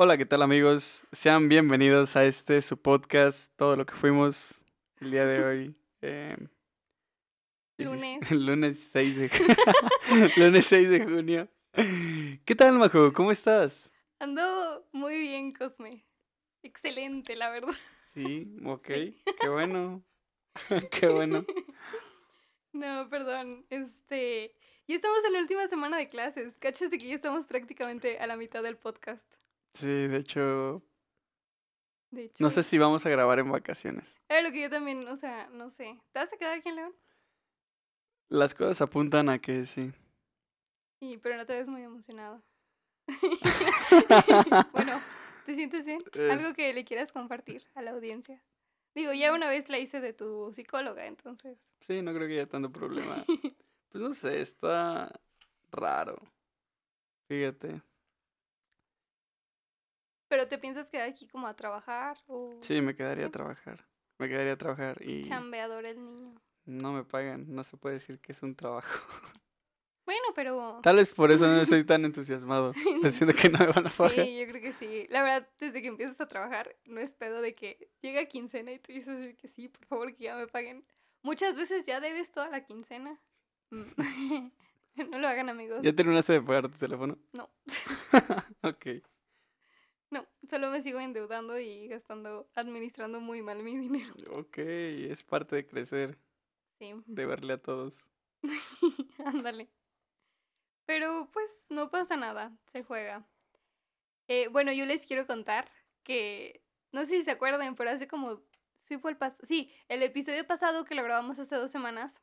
Hola, ¿qué tal amigos? Sean bienvenidos a este su podcast, todo lo que fuimos el día de hoy. eh, Lunes. lunes 6 de lunes 6 de junio. ¿Qué tal, Majo? ¿Cómo estás? Ando muy bien, Cosme. Excelente, la verdad. Sí, ok, Sí. qué bueno. qué bueno. No, perdón. Este. Ya estamos en la última semana de clases. Cachas de que ya estamos prácticamente a la mitad del podcast. Sí, de hecho, De hecho. no sé si vamos a grabar en vacaciones. Era lo que yo también, o sea, no sé. ¿Te vas a quedar aquí en León? Las cosas apuntan a que sí. Sí, pero no te ves muy emocionado. bueno, ¿te sientes bien? Es- Algo que le quieras compartir a la audiencia. Digo, ya una vez la hice de tu psicóloga, entonces. Sí, no creo que haya tanto problema. Pues no sé, está raro. Fíjate. ¿Pero te piensas quedar aquí como a trabajar o Sí, me quedaría a trabajar. Me quedaría a trabajar y chambeador el niño? no me pagan. No se puede decir que es un trabajo. Bueno, pero... Tal vez por eso no estoy tan entusiasmado. Diciendo que no me van a pagar. Sí, yo creo que sí. La verdad, desde que empiezas a trabajar, no es pedo de que llega quincena y tú dices que sí, por favor, que ya me paguen. Muchas veces ya debes toda la quincena. No lo hagan, amigos. ¿Ya terminaste de pagar tu teléfono? No. ok. No, solo me sigo endeudando y gastando, administrando muy mal mi dinero. Ok, es parte de crecer, Sí, de verle a todos. ándale. Pero pues no pasa nada, se juega. Eh, bueno, yo les quiero contar que, no sé si se acuerdan, pero hace como, sí fue el pas sí, el episodio pasado que lo grabamos hace dos semanas.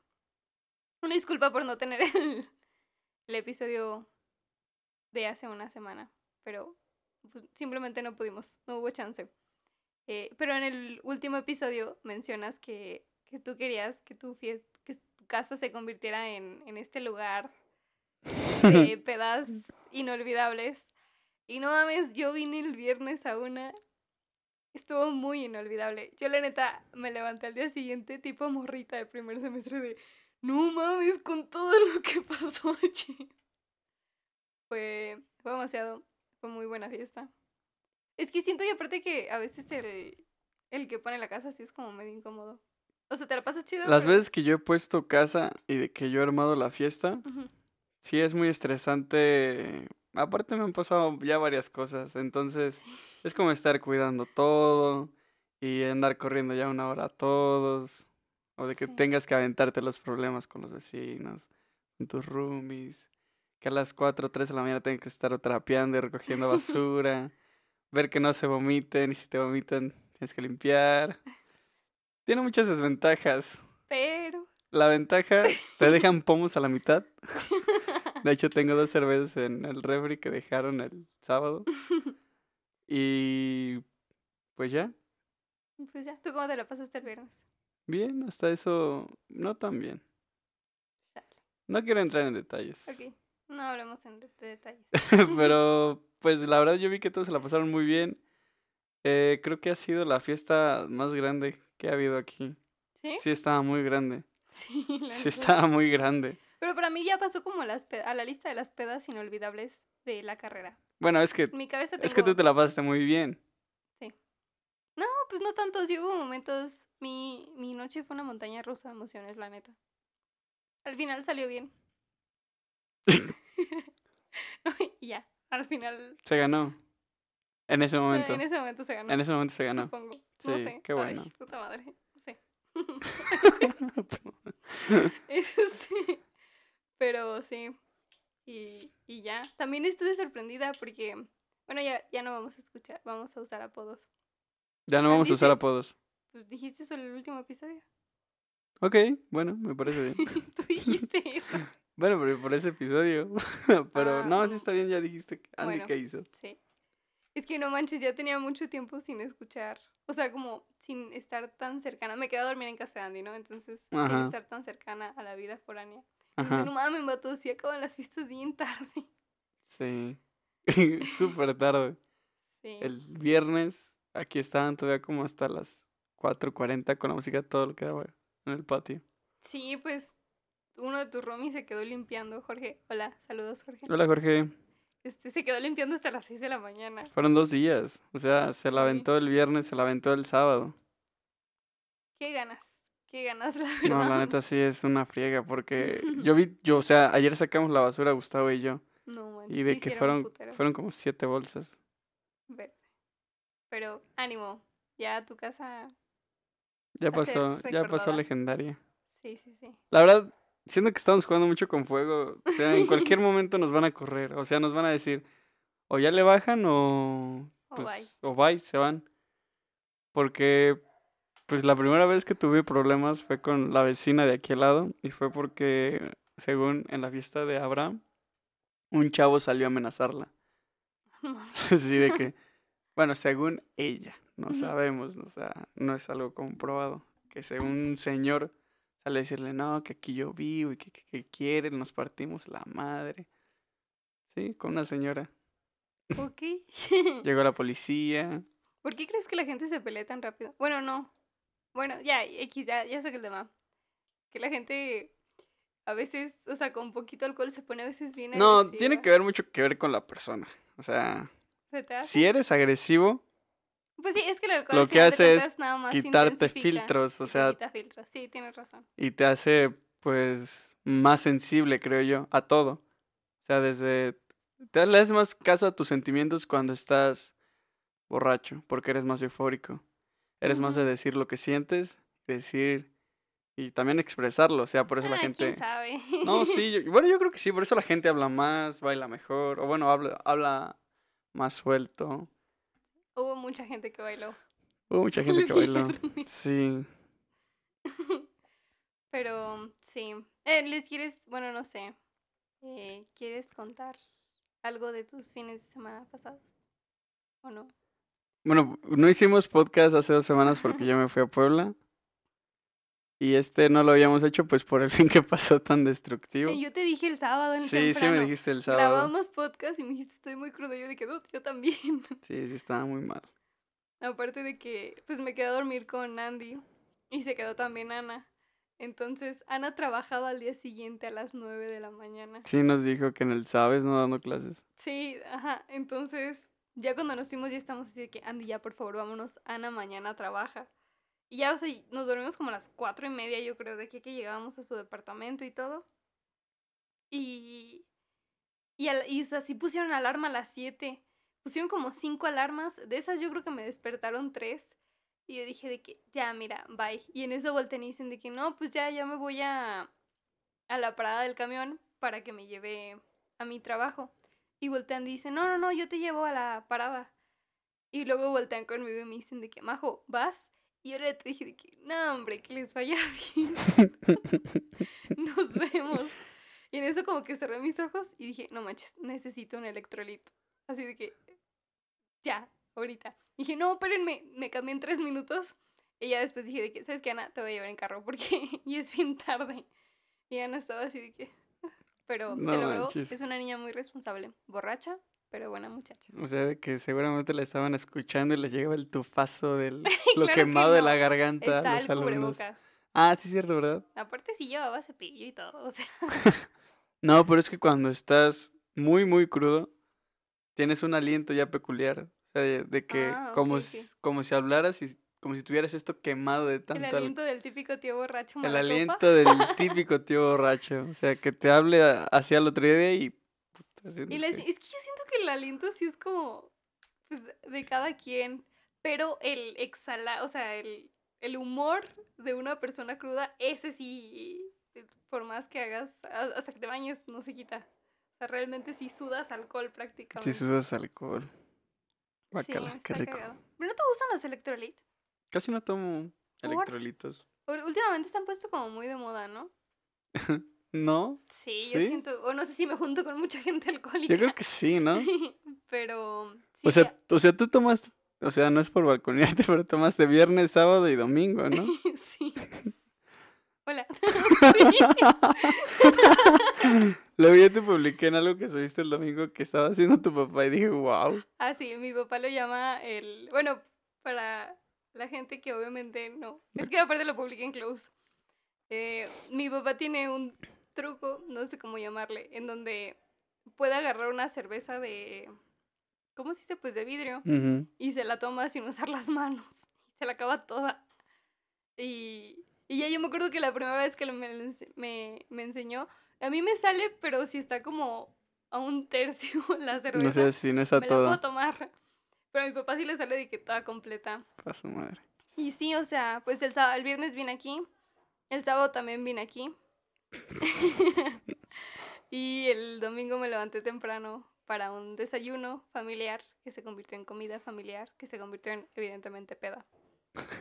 Una disculpa por no tener el, el episodio de hace una semana, pero pues, simplemente no pudimos, no hubo chance. Eh, pero en el último episodio mencionas que, que tú querías que tu, fies- que tu casa se convirtiera en, en este lugar de pedas inolvidables. Y no mames, yo vine el viernes a una. Estuvo muy inolvidable. Yo la neta me levanté al día siguiente tipo morrita de primer semestre de no mames con todo lo que pasó allí. Fue, fue demasiado, fue muy buena fiesta. Es que siento y aparte que a veces el, el que pone la casa sí es como medio incómodo. O sea, te la pasas chido. Las pero- veces que yo he puesto casa y de que yo he armado la fiesta, sí es muy estresante. Aparte me han pasado ya varias cosas, entonces es como estar cuidando todo y andar corriendo ya una hora a todos, o de que Sí. tengas que aventarte los problemas con los vecinos, con tus roomies, que a las 4 o 3 de la mañana tengas que estar trapeando y recogiendo basura, ver que no se vomiten y si te vomitan tienes que limpiar. Tiene muchas desventajas. Pero. La ventaja, te dejan pomos a la mitad. De hecho, tengo dos cervezas en el refri que dejaron el sábado. Y pues ya, Pues ya, ¿tú cómo te la pasaste el viernes? bien, hasta eso no tan bien. Chale. No quiero entrar en detalles. Ok, no hablemos en de- de detalles. Pero pues la verdad yo vi que todos se la pasaron muy bien. Eh, creo que ha sido la fiesta más grande que ha habido aquí. ¿Sí? Sí, estaba muy grande. Sí, la Sí, estaba muy grande. Pero para mí ya pasó como las a la lista de las pedas inolvidables de la carrera. Bueno, es que, mi cabeza tengo... es que tú te la pasaste muy bien. No, pues no tanto, sí hubo momentos... Mi, mi noche fue una montaña rusa de emociones, la neta. Al final salió bien. y ya, al final... Se ganó. En ese momento. En ese momento se ganó. En ese momento se ganó. Supongo. No sé. qué Ay, bueno. puta madre. No sé. Es este, Pero sí. Y, y ya. También estuve sorprendida porque. Bueno, ya, ya no vamos a escuchar. Vamos a usar apodos. Ya no vamos a usar apodos. Pues dijiste eso en el último episodio. Ok, bueno, me parece bien. Tú dijiste eso. Bueno, pero por ese episodio. pero Ah, no, sí está bien, ya dijiste que Andy bueno. qué hizo. Sí. Es que no manches, ya tenía mucho tiempo sin escuchar. O sea, como sin estar tan cercana. Me quedé a dormir en casa de Andy, ¿no? Entonces, sin estar tan cercana a la vida foránea. Ajá. no mames, vato, sí acaban las fiestas bien tarde. Sí. Súper tarde. Sí. El viernes, aquí estaban todavía como hasta las 4.40 con la música, todo lo que daba en el patio. Sí, pues uno de tus roomies se quedó limpiando, Jorge. Hola, saludos, Jorge. Hola, Jorge. este, se quedó limpiando hasta las 6 de la mañana. Fueron dos días. O sea, se la aventó el viernes, se la aventó el sábado. Qué ganas, qué ganas, la verdad. No, la neta sí es una friega porque yo vi, yo, o sea, ayer sacamos la basura Gustavo y yo. No manches, Y de sí, que fueron, fueron como siete bolsas. Verde. Pero ánimo, ya tu casa. Ya pasó, ya pasó legendaria. Sí, sí, sí. La verdad, siendo que estamos jugando mucho con fuego, o sea, en cualquier momento nos van a correr. O sea, nos van a decir, o ya le bajan o. O Pues, bye. o bye, se van. Porque, pues la primera vez que tuve problemas fue con la vecina de aquí al lado. Y fue porque, según en la fiesta de Abraham, un chavo salió a amenazarla. Así de que, bueno, según ella, no sabemos, o sea, no es algo comprobado. Que según un señor sale a decirle, no, que aquí yo vivo y que, que, que quieren, nos partimos la madre. Sí, con una señora. ok. Llegó la policía. ¿Por qué crees que la gente se pelea tan rápido? Bueno, no. Bueno, ya, X, ya, ya sé que el tema. Que la gente a veces, o sea, con poquito alcohol se pone a veces bien No, tiene que ver mucho que ver con la persona. O sea, ¿Se te hace? si eres agresivo, Pues sí, es que Lo al que hace es cuentas nada más quitarte filtros, o sea- quita filtros. Sí, tienes razón. y te hace, pues, más sensible, creo yo, a todo. O sea, desde... Te le das más caso a tus sentimientos cuando estás borracho, porque eres más eufórico. Eres más de decir lo que sientes, decir y también expresarlo. O sea, por eso la gente... quién sabe. No, sí, yo- bueno, yo creo que sí, por eso la gente habla más, baila mejor, o bueno, habla, habla más suelto. Hubo mucha gente que bailó. Hubo mucha gente que bailó. Sí. Pero sí. Eh, ¿Les quieres, bueno, no sé, eh, ¿quieres contar algo de tus fines de semana pasados? ¿O no? Bueno, no hicimos podcast hace dos semanas porque yo me fui a Puebla. Y este no lo habíamos hecho pues por el fin que pasó tan destructivo. Yo te dije el sábado en Sí, sí me temprano, dijiste el sábado. Grabamos podcast y me dijiste estoy muy crudo. Yo dije, "Dude, yo también. Sí, sí estaba muy mal. Aparte de que, pues me quedé a dormir con Andy y se quedó también Ana. Entonces, Ana trabajaba al día siguiente a las 9 de la mañana. Sí nos dijo que en el Sabes no dando clases. Sí, ajá. Entonces, ya cuando nos fuimos, ya estamos así de que, Andy, ya por favor, vámonos. Ana mañana trabaja. Y ya, o sea, nos dormimos como a las cuatro y media, yo creo, de aquí que llegábamos a su departamento y todo. Y. Y, al- y o sea, sí pusieron alarma a las 7. Pusieron como cinco alarmas. De esas yo creo que me despertaron tres. Y yo dije de que, ya, mira, bye. Y en eso voltean y dicen de que, no, pues ya, ya me voy a, a la parada del camión para que me lleve a mi trabajo. Y voltean y dicen, no, no, no, yo te llevo a la parada. Y luego voltean conmigo y me dicen de que, Majo, ¿vas? Y yo le dije de que, no, hombre, que les vaya bien. Nos vemos. Y en eso como que cerré mis ojos y dije, no manches, necesito un electrolito. Así de que, ya, ahorita. Y dije, no, espérenme, me cambié en tres minutos. Y ya después dije de que, ¿sabes qué, Ana? Te voy a llevar en carro porque y es bien tarde. Y Ana estaba así de que... Pero No se logró. manches. Es una niña muy responsable. Borracha, pero buena muchacha. O sea, de que seguramente la estaban escuchando y les llegaba el tufazo del lo Claro que quemado de la garganta Está los el alumnos. Ah, sí es cierto, ¿verdad? Aparte sí llevaba cepillo y todo. O sea, No, pero es que cuando estás muy, muy crudo, tienes un aliento ya peculiar. O sea, de, de que Ah, como, sí. como si hablaras y como si tuvieras esto quemado de tanto el al- aliento del típico tío borracho. el aliento del típico tío borracho. O sea, que te hable hacia el otro día y... Y les- es que yo siento que el aliento sí es como pues, de cada quien, pero el exhala, o sea, el, el humor de una persona cruda, ese sí, eh, por más que hagas, hasta que te bañes, no se quita. O sea, realmente sí sudas alcohol prácticamente. Si sudas alcohol. Sí, Guácala, qué rico. cagado. ¿Pero no te gustan los electrolit? Casi no tomo electrolitos. Últimamente se han puesto como muy de moda, ¿no? ¿No? Sí, yo ¿Sí? siento, o no sé si me junto con mucha gente alcohólica. Yo creo que sí, ¿no? pero sí, O sea, ya- o sea, tú tomaste, o sea, no es por balconearte, pero tomaste viernes, sábado y domingo, ¿no? sí. Hola. Luego ya te publiqué en algo que subiste el domingo que estaba haciendo tu papá y dije, wow. Ah, sí, mi papá lo llama el... Bueno, para la gente que obviamente no... Es que aparte lo publiqué en Close. Eh, mi papá tiene un truco, no sé cómo llamarle, en donde puede agarrar una cerveza de, ¿cómo se dice? Pues de vidrio y se la toma sin usar las manos. Se la acaba toda. Y, y ya yo me acuerdo que la primera vez que me, me, me enseñó, a mí me sale, pero si está como a un tercio la cerveza, No sé si no está me la puedo tomar. Pero a mi papá sí le sale de que toda completa. A su madre. Y sí, o sea, pues el, el viernes vine aquí, el sábado también vine aquí. y el domingo me levanté temprano para un desayuno familiar que se convirtió en comida familiar, que se convirtió en evidentemente peda.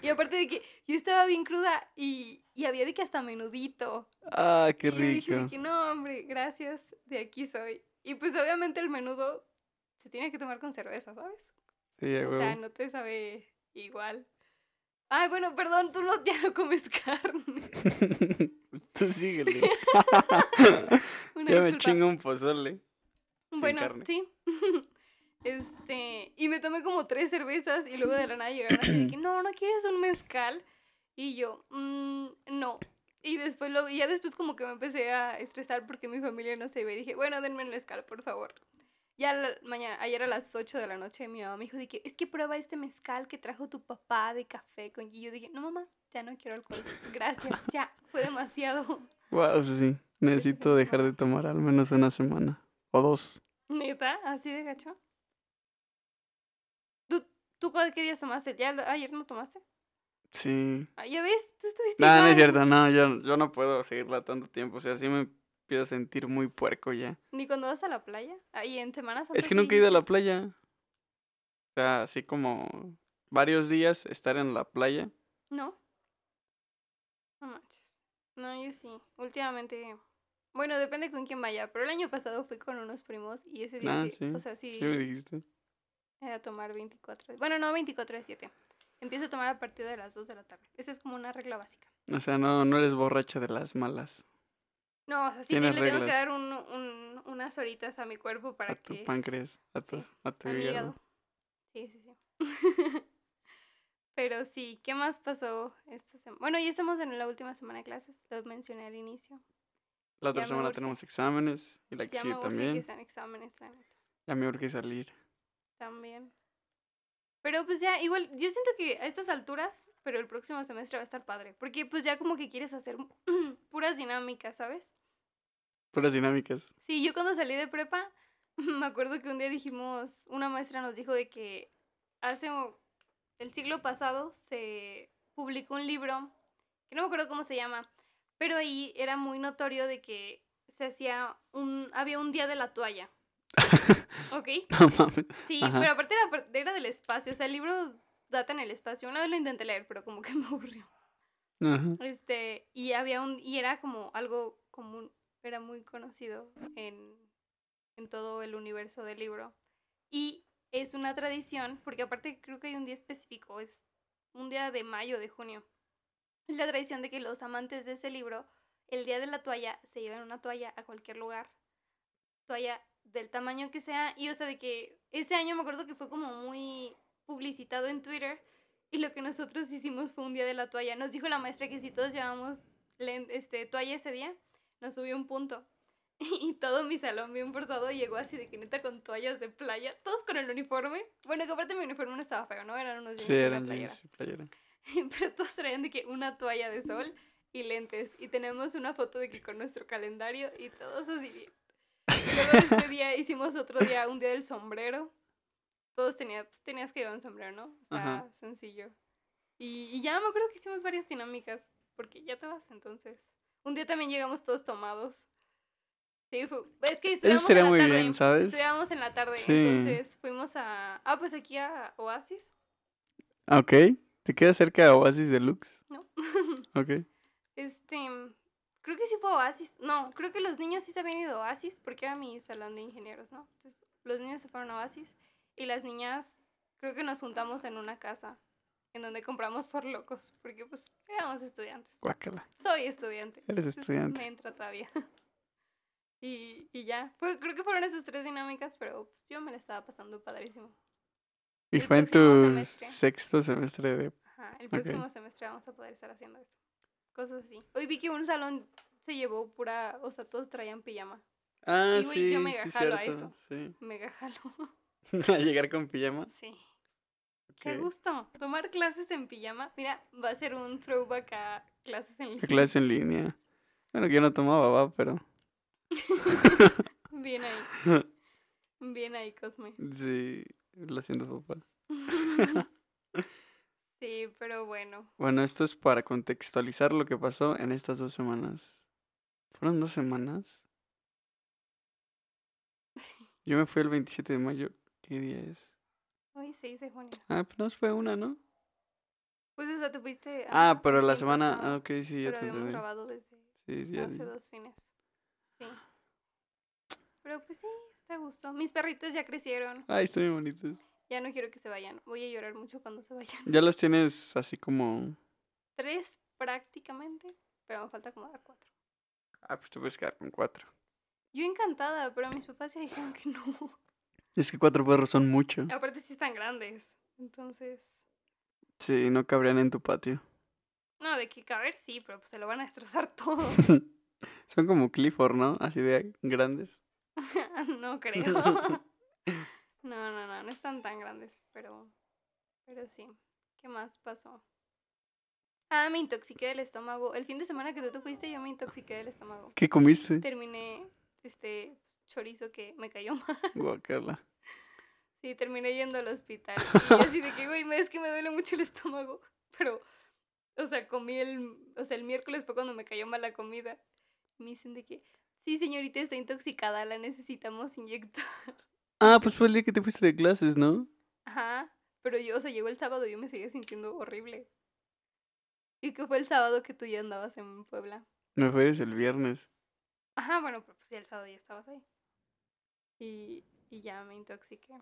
Y aparte de que yo estaba bien cruda y, y había de que hasta menudito. Ah, qué y yo dije de rico. que no, hombre, gracias, de aquí soy. Y pues obviamente el menudo se tiene que tomar con cerveza, ¿sabes? Sí, O sea, no te sabe igual. Ay, bueno, perdón, tú no, ya no comes carne. Tú síguele. Ya me chingo un pozole. Bueno, carne. sí. Este, y me tomé como tres cervezas y luego de la nada llegaron así de que, no, ¿no quieres un mezcal? Y yo, "Mm, no. Y después lo, y ya después como que me empecé a estresar porque mi familia no se iba y dije, bueno, denme el mezcal, por favor. Ya la- mañana, ayer a las 8 de la noche mi mamá me dijo de que, es que prueba este mezcal que trajo tu papá de café con... Y yo dije, no mamá, ya no quiero alcohol. Gracias, ya, fue demasiado. Wow, sí. Necesito dejar de tomar al menos una semana. O dos. ¿Neta? ¿Así de gacho? ¿Tú, tú cuál- qué días tomaste? ¿Ya ayer no tomaste? Sí. Ah, ¿Ya ves? Tú estuviste No, no es cierto, no, yo, yo no puedo seguirla tanto tiempo. O sea, sí me empiezo a sentir muy puerco ya. ¿Ni cuando vas a la playa? Ahí en Semana Santa. Es que nunca he ido a la playa. O sea, así como varios días estar en la playa. No. No manches. No, yo sí. Últimamente. Bueno, depende con quién vaya. Pero el año pasado fui con unos primos y ese día Ah, sí. sí. O sea, sí. Sí me dijiste. Era tomar 24. Bueno, no 24 de 7. Empiezo a tomar a partir de las 2 de la tarde. Esa es como una regla básica. O sea, no, no eres borracha de las malas. No, o sea, sí le tengo que reglas. dar un, un- unas horitas a mi cuerpo para A tu que. páncreas, a tu, Sí, a tu a mi hígado. Sí, sí, sí. Pero sí, ¿qué más pasó esta semana? Bueno, ya estamos en la última semana de clases, lo mencioné al inicio. La otra Ya semana tenemos exámenes y la que Ya sigue me urge que también. sean exámenes, la neta, Ya me urge salir. también. Pero pues ya, igual, yo siento que a estas alturas, pero el próximo semestre va a estar padre, porque pues ya como que quieres hacer puras dinámicas, ¿sabes? Puras dinámicas. Sí, yo cuando salí de prepa, me acuerdo que un día dijimos, una maestra nos dijo de que hace el siglo pasado se publicó un libro, que no me acuerdo cómo se llama, pero ahí era muy notorio de que se hacía un, había un día de la toalla. ¿Ok? No mames. Sí, Ajá. pero aparte era, era del espacio, o sea, el libro data en el espacio. Una vez lo intenté leer, pero como que me aburrió. Ajá. Este, y había un, y era como algo común, era muy conocido en, en todo el universo del libro. Y es una tradición, porque aparte creo que hay un día específico, es un día de mayo, de junio. Es la tradición de que los amantes de ese libro, el día de la toalla, se llevan una toalla a cualquier lugar. Toalla del tamaño que sea. Y o sea, de que ese año me acuerdo que fue como muy publicitado en Twitter. Y lo que nosotros hicimos fue un día de la toalla. Nos dijo la maestra que si todos llevamos este, toalla ese día, nos subió un punto. Y todo mi salón bien forzado llegó así de que neta con toallas de playa, todos con el uniforme. Bueno, que aparte mi uniforme no estaba feo, ¿no? Eran unos jeans Sí, eran playera. jeans playera. Pero todos traían de que una toalla de sol y lentes. Y tenemos una foto de que con nuestro calendario y todos así bien. Y Luego de ese día hicimos otro día, un día del sombrero. Todos tenían, pues, tenías que llevar un sombrero, ¿no? Ajá. sencillo. Y, y ya me acuerdo que hicimos varias dinámicas, porque ya te vas entonces. Un día también llegamos todos tomados. Sí, fue, es que estudiamos en la muy tarde. bien, ¿sabes? Estudiábamos en la tarde, Sí. entonces fuimos a... Ah, pues aquí a Oasis, Ah, Ok. ¿Te queda cerca de Oasis Deluxe? ¿no? Ok. Este, creo que sí fue Oasis. No, creo que los niños sí se habían ido a Oasis porque era mi salón de ingenieros, ¿no? Entonces, los niños se fueron a Oasis y las niñas creo que nos juntamos en una casa en donde compramos por locos porque pues éramos estudiantes. Guácala. Soy estudiante. Eres entonces estudiante. Me entra todavía. y, y ya, Fue- creo que fueron esas tres dinámicas, pero pues, yo me la estaba pasando padrísimo. Y El fue en tu semestre. sexto semestre de... Ajá, el próximo semestre vamos a poder estar haciendo eso. Cosas así. Hoy vi que un salón se llevó pura, o sea, todos traían pijama. Ah, Y, sí, yo mega sí, jalo a cierto. eso. Sí. Mega jalo. a llegar con pijama. Sí. Qué gusto. Tomar clases en pijama. Mira, va a ser un throwback a clases en línea. clase en línea. Bueno, que yo no tomaba, va, pero. Bien ahí. Bien ahí, Cosme. Sí, lo siento, papá. Sí, pero bueno. Bueno, esto es para contextualizar lo que pasó en estas dos semanas. ¿Fueron dos semanas? Yo me fui el 27 de mayo. ¿Qué día es? Hoy 6 de junio. Ah, pues no fue una, ¿no? Pues, o sea, te fuiste. Ah, pero la semana. Ah, ok, sí, ya Pero te entendí. grabado desde Sí, sí, hace dos fines. Sí. Pero pues sí, está a gusto. Mis perritos ya crecieron. Ay, están bien bonitos. Ya no quiero que se vayan. Voy a llorar mucho cuando se vayan. Ya los tienes así como. Tres prácticamente, pero me falta como dar cuatro. Ah, pues te puedes quedar con cuatro. Yo encantada, pero mis papás ya dijeron que no. Es que cuatro perros son mucho. Aparte sí están grandes. Entonces, Sí, no cabrían en tu patio. no, de que caber sí, pero pues se lo van a destrozar todo. Son como Clifford, ¿no? Así de grandes. no creo. No, no, no, no están tan grandes, pero pero sí. ¿Qué más pasó? Ah, me intoxiqué del estómago. El fin de semana que tú te fuiste, yo me intoxiqué del estómago. ¿Qué comiste? Terminé este chorizo que me cayó mal. Guacala. Sí, terminé yendo al hospital. Y yo así de que, güey, me- es que me duele mucho el estómago. Pero, o sea, comí el, o sea, el miércoles fue cuando me cayó mal la comida. Me dicen de que, sí, señorita, está intoxicada, la necesitamos inyectar. Ah, pues fue el día que te fuiste de clases, ¿no? Ajá, pero yo, o sea, llegó el sábado y yo me seguía sintiendo horrible. Y que fue el sábado que tú ya andabas en Puebla. Me fue el viernes. Ajá, bueno, pero pues ya el sábado ya estabas ahí. Y, y ya me intoxiqué.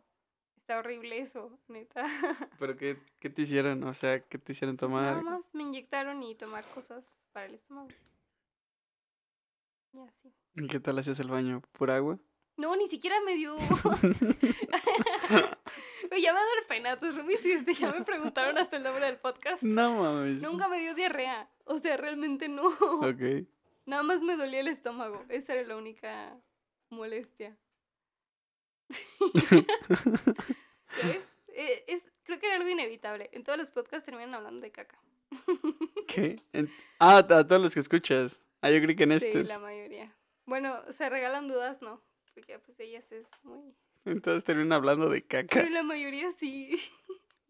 Está horrible eso, neta. ¿Pero qué, qué te hicieron? O sea, ¿qué te hicieron Pues tomar? nada más me inyectaron y tomar cosas para el estómago. Y así. ¿Y ¿Qué tal hacías el baño? ¿Por agua? No, ni siquiera me dio. Ya me va a dar pena. Tus roomies este, ya me preguntaron hasta el nombre del podcast. no mames. Nunca me dio diarrea. O sea, realmente no. Ok. Nada más me dolía el estómago. Esa era la única molestia. Eh, Es, creo que era algo inevitable. En todos los podcasts terminan hablando de caca. ¿Qué? En- Ah, a todos los que escuchas. Ah, yo creí que en Sí, estos. la mayoría. Bueno, se regalan dudas, no. Porque pues ellas es muy... Entonces terminan hablando de Pero caca. la mayoría sí.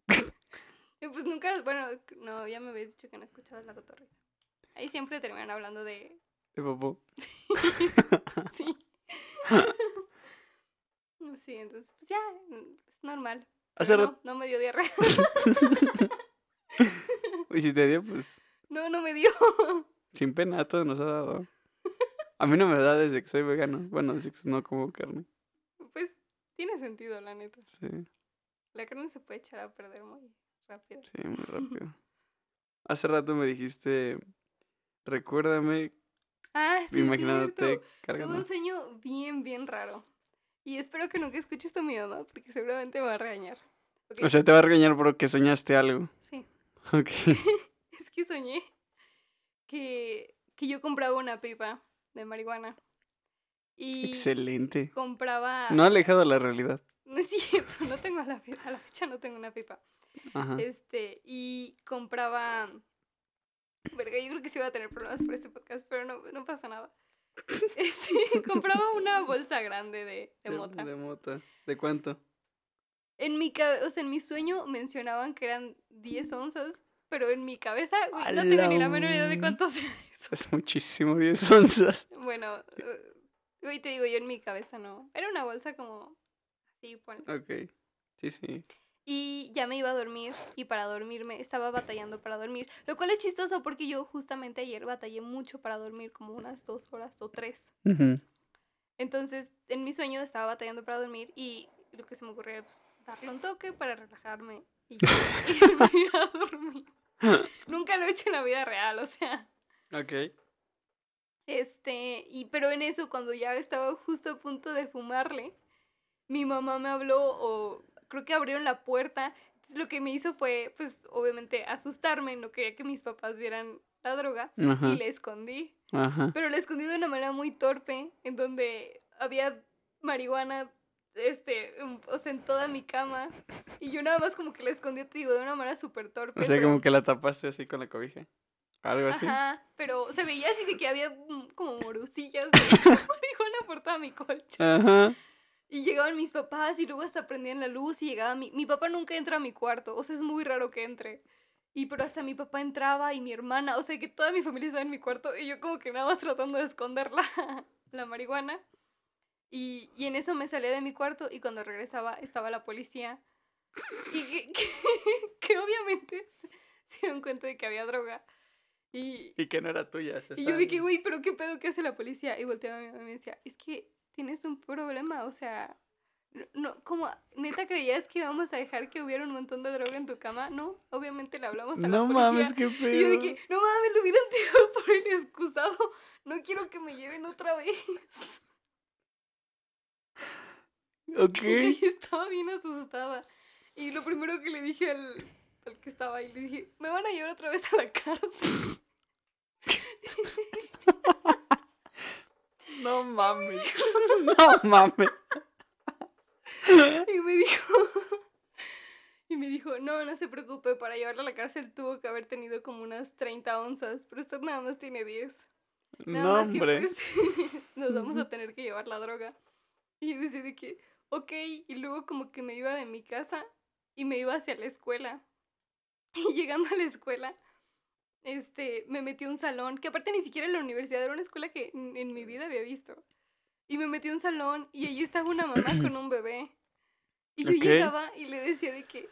Y pues nunca, bueno, no, ya me habías dicho que no escuchabas la cotorrisa. Ahí siempre terminan hablando de... De popó. Sí. Sí, entonces, pues ya, es normal. Hace no, no me dio diarrea. Y si te dio, pues No, no me dio. sin pena, a todos nos ha dado. A mí no me da desde que soy vegano. Bueno, desde que no como carne. Pues tiene sentido, la neta. Sí, La carne se puede echar a perder muy rápido. sí, muy rápido. Hace rato me dijiste, recuérdame Ah, sí, imaginándote. Tuve un sueño bien, bien raro. Y espero que nunca escuche esto a mi mamá, porque seguramente me va a regañar. O sea, te va a regañar porque soñaste algo. sí. Ok. Es que soñé que, que yo compraba una pipa de marihuana. Y Excelente. compraba... No alejado de la realidad. No es cierto, no tengo a la, fe- a la fecha no tengo una pipa. Ajá. Este, y compraba. Verga, yo creo que sí voy a tener problemas por este podcast, pero no, no pasa nada. Este, compraba una bolsa grande de, de mota. De mota. ¿De cuánto? En mi o sea, en mi sueño mencionaban que eran 10 onzas, pero en mi cabeza güey, ¡A no tengo ni la menor idea de cuánto sea eso. Es muchísimo, 10 onzas. Bueno, güey, te digo, yo en mi cabeza no. Era una bolsa como así, ponle. Ok. Sí, sí. Y ya me iba a dormir y para dormirme estaba batallando para dormir. Lo cual es chistoso porque yo justamente ayer batallé mucho para dormir, como unas dos horas o tres. Entonces, en mi sueño estaba batallando para dormir y lo que se me ocurrió era pues, darle un toque para relajarme y irme a dormir. Nunca lo he hecho en la vida real, o sea. Ok. Este, y pero en eso, cuando ya estaba justo a punto de fumarle, mi mamá me habló o creo que abrieron la puerta. Entonces lo que me hizo fue, pues, obviamente asustarme. No quería que mis papás vieran la droga Ajá. y le escondí. Ajá. Pero la escondí de una manera muy torpe, en donde había marihuana, este, o sea, en toda mi cama. Y yo nada más como que la escondía, te digo, de una manera súper torpe. O sea, pero- como que la tapaste así con la cobija. Algo así. Ajá, pero se veía así de que había mm, como morusillas de marihuana por toda mi colcha. Ajá. Y llegaban mis papás y luego hasta prendían la luz y llegaba mi... Mi papá nunca entra a mi cuarto, o sea, es muy raro que entre. Y pero hasta mi papá entraba y mi hermana, o sea, que toda mi familia estaba en mi cuarto y yo como que nada más tratando de esconder la, marihuana. Y, y en eso me salía de mi cuarto y cuando regresaba estaba la policía. Y que, que, que obviamente se, dieron cuenta de que había droga. Y, Y que no era tuya. y yo dije, güey, pero qué pedo que hace la policía. Y volteaba a mi mamá y me decía, es que tienes un problema, o sea, no, como, neta creías que íbamos a dejar que hubiera un montón de droga en tu cama, no, obviamente le hablamos a la No policía. mames, qué y yo pedo. dije, no mames, lo hubieran tirado por el excusado, no quiero que me lleven otra vez. Ok. Y estaba bien asustada. Y lo primero que le dije al, al que estaba ahí, le dije, me van a llevar otra vez a la cárcel. No mames. No mames. Y me dijo, y me dijo, no, no se preocupe, para llevarla a la cárcel tuvo que haber tenido como unas 30 onzas, pero usted nada más tiene 10. Nada No, más hombre. que pues nos vamos a tener que llevar la droga. Y yo decidí que, ok, y luego como que me iba de mi casa y me iba hacia la escuela. Y llegando a la escuela, este, me metí a un salón, que aparte ni siquiera en la universidad, era una escuela que en, en mi vida había visto. Y me metí a un salón y allí estaba una mamá con un bebé. Y yo llegaba y le decía de que,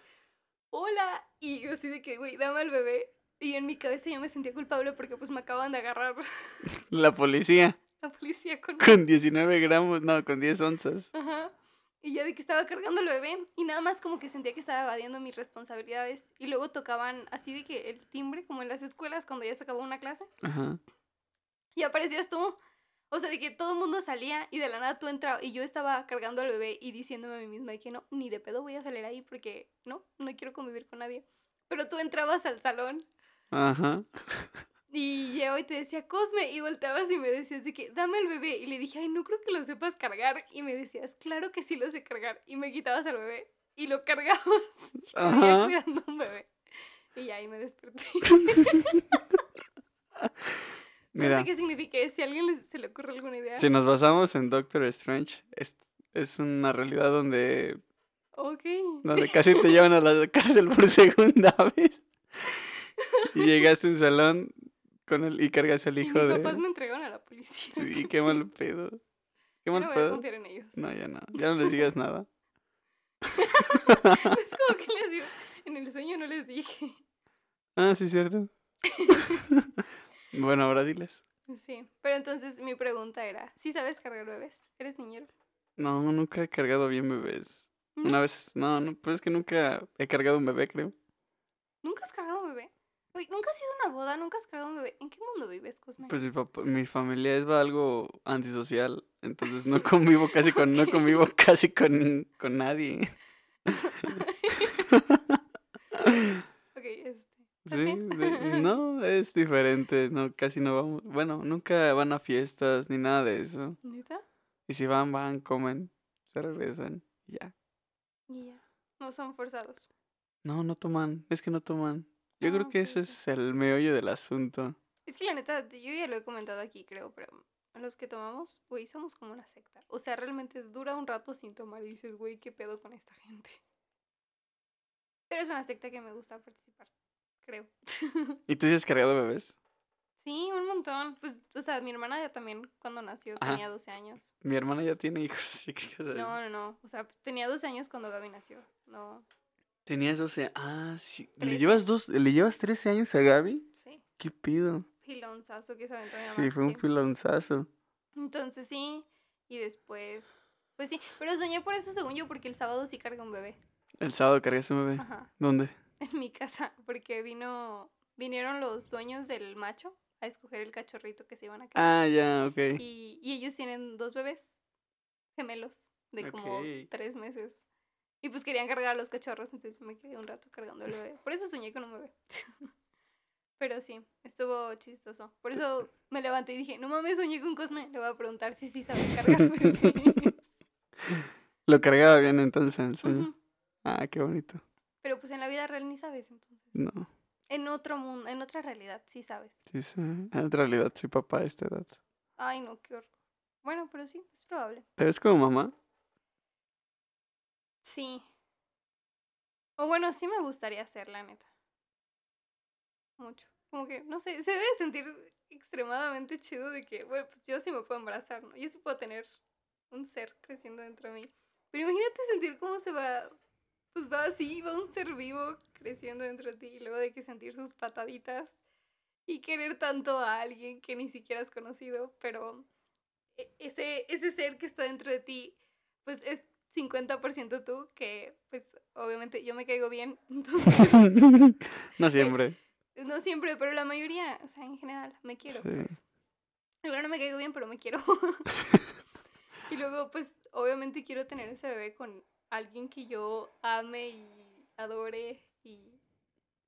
hola, y yo así de que, güey, dame al bebé. Y en mi cabeza yo me sentía culpable porque pues me acaban de agarrar La policía. la policía con... Con 19 gramos, no, con 10 onzas. Ajá. Y ya de que estaba cargando el bebé y nada más como que sentía que estaba evadiendo mis responsabilidades. Y luego tocaban así de que el timbre, como en las escuelas cuando ya se acabó una clase. Ajá. Y aparecías tú. O sea, de que todo el mundo salía y de la nada tú entrabas. Y yo estaba cargando al bebé y diciéndome a mí misma de que no, ni de pedo voy a salir ahí porque no, no quiero convivir con nadie. Pero tú entrabas al salón Ajá. y yo y te decía, Cosme, y volteabas y me decías de que, dame el bebé. Y le dije, ay, no creo que lo sepas cargar. Y me decías, claro que sí lo sé cargar. Y me quitabas al bebé y lo cargabas. Ajá. cuidando un bebé. Y ya ahí me desperté. No Mira, sé qué significa. Si a alguien se le ocurre alguna idea. si nos basamos en Doctor Strange, es, es una realidad donde, Ok. donde casi te llevan a la cárcel por segunda vez. Y llegaste a un salón con el, y cargas al Y hijo mis de... papás me entregaron a la policía. Sí, qué mal pedo. Qué mal no voy a pedo. confiar en ellos. No, ya no. Ya no les digas nada. es como que les digo, en el sueño no les dije. Ah, sí, cierto. bueno, ahora diles. Sí, pero entonces mi pregunta era, ¿sí sabes cargar bebés? ¿Eres niñero? No, nunca he cargado bien bebés. ¿Mm? Una vez, no, no, pues es que nunca he cargado un bebé, creo. ¿Nunca has cargado un bebé? Uy, ¿nunca has ido a una boda? ¿Nunca has cargado un bebé? ¿En qué mundo vives, Cosme? Pues mi papá, mi familia es algo antisocial, entonces no convivo casi con, no convivo casi con, con nadie. ok, este. ¿estás Sí, de- no, es diferente, no, casi no vamos, bueno, nunca van a fiestas ni nada de eso. ¿Neta? Y si van, van, comen, se regresan, ya. Y ya. No son forzados. No, no toman, es que no toman. Yo creo que ese ok. es el meollo del asunto. Es que la neta, yo ya lo he comentado aquí, creo, pero a los que tomamos, güey, somos como una secta. O sea, realmente dura un rato sin tomar y dices, güey, ¿qué pedo con esta gente? Pero es una secta que me gusta participar, creo. ¿Y tú sí has cargado bebés? sí, un montón. Pues, o sea, mi hermana ya también, cuando nació, Ajá. tenía 12 años. Mi hermana ya tiene hijos, sí que. No, no, no. O sea, tenía 12 años cuando Gaby nació. No, Tenías 12, ah, sí. ¿Le llevas dos, le llevas 13 años a Gaby? sí. ¿Qué pido? Pilonzazo que se aventó mi mamá. Sí, fue un pilonzazo. Entonces sí, y después, pues sí, pero soñé por eso según yo, porque el sábado sí cargué un bebé. El sábado cargaste un bebé. Ajá, ¿Dónde? en mi casa, porque vino, vinieron los dueños del macho a escoger el cachorrito que se iban a quedar. Ah, ya, ok. Y, y ellos tienen dos bebés gemelos de como tres meses. Y pues querían cargar a los cachorros, entonces me quedé un rato cargando el bebé. Por eso soñé con un bebé. Pero sí, estuvo chistoso. Por eso me levanté y dije, no mames, soñé con Cosme. Le voy a preguntar si sí sabe cargar. Lo cargaba bien entonces en el sueño. Ah, qué bonito. Pero pues en la vida real ni sabes, entonces. No, En otro mundo, en otra realidad, sí sabes. sí, sí. En realidad soy papá a esta edad. Ay, no, qué horror. Bueno, pero sí, es probable. ¿Te ves como mamá? Sí. O bueno, sí me gustaría ser, la neta. Mucho. Como que, no sé, se debe sentir extremadamente chido de que, bueno, pues yo sí me puedo embarazar, ¿no? Yo sí puedo tener un ser creciendo dentro de mí. Pero imagínate sentir cómo se va, pues va así, va un ser vivo creciendo dentro de ti y luego de que sentir sus pataditas y querer tanto a alguien que ni siquiera has conocido, pero e- ese, ese ser que está dentro de ti, pues es 50% tú, que pues obviamente yo me caigo bien, entonces, no siempre. no siempre, pero la mayoría, o sea, en general, me quiero. Sí. pues. Igual no me caigo bien, pero me quiero. y luego, pues, obviamente quiero tener ese bebé con alguien que yo ame y adore y,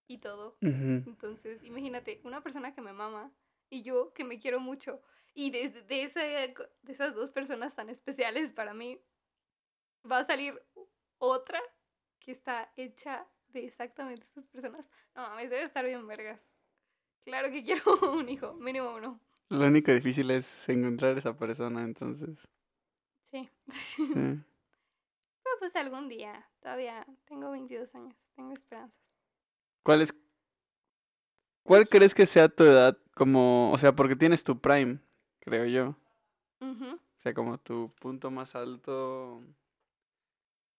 y todo. Ujú. Entonces, imagínate, una persona que me mama y yo que me quiero mucho. Y de, de, esa de esas dos personas tan especiales para mí, va a salir otra que está hecha de exactamente esas personas. No mames, debe estar bien vergas. Claro que quiero un hijo, mínimo uno. Lo único difícil es encontrar esa persona, entonces. Sí. sí. Pero pues algún día, todavía tengo 22 años, tengo esperanzas. ¿Cuál es? ¿Cuál crees que sea tu edad como, o sea, porque tienes tu prime, creo yo. O sea, como tu punto más alto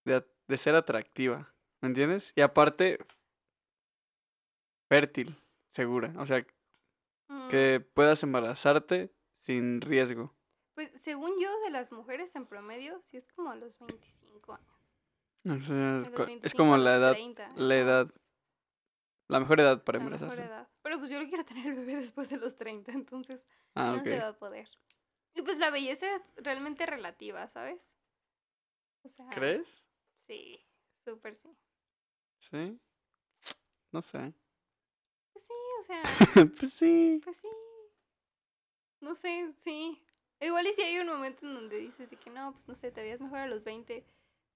de, ser atractiva, ¿me entiendes? Y aparte, fértil, segura. O sea, Mm, que puedas embarazarte sin riesgo. Pues según yo, de las mujeres en promedio, sí es como a los 25 años. O sea, De es los co- es 25 como la edad, 30, la edad, la mejor edad para la mejor embarazarse. edad. Pero pues yo lo quiero tener el bebé después de los 30, entonces Ah, no se va a poder. Y pues la belleza es realmente relativa, ¿sabes? O sea, ¿Crees? Sí, súper sí. Sí. No sé. Pues sí, o sea, pues sí. pues sí. No sé, sí. Igual y si hay un momento en donde dices de que no, pues no sé, te veías mejor a los 20.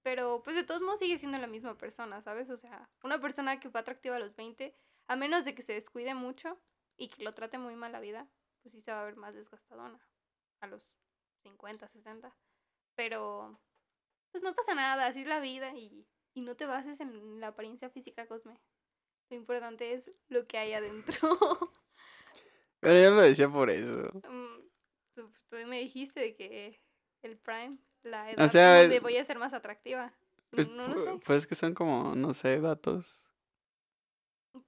Pero pues de todos modos sigue siendo la misma persona, ¿sabes? O sea, una persona que fue atractiva a los 20, a menos de que se descuide mucho y que lo trate muy mal la vida, pues sí se va a ver más desgastadona a los 50, 60. Pero pues no pasa nada, así es la vida y, y no te bases en la apariencia física, Cosme. Lo importante es lo que hay adentro. Pero yo lo decía por eso. Mm, tú, tú me dijiste de que el Prime, la edad sea, donde el- voy a ser más atractiva. Es- No lo sé. Pues que son como, no sé, datos.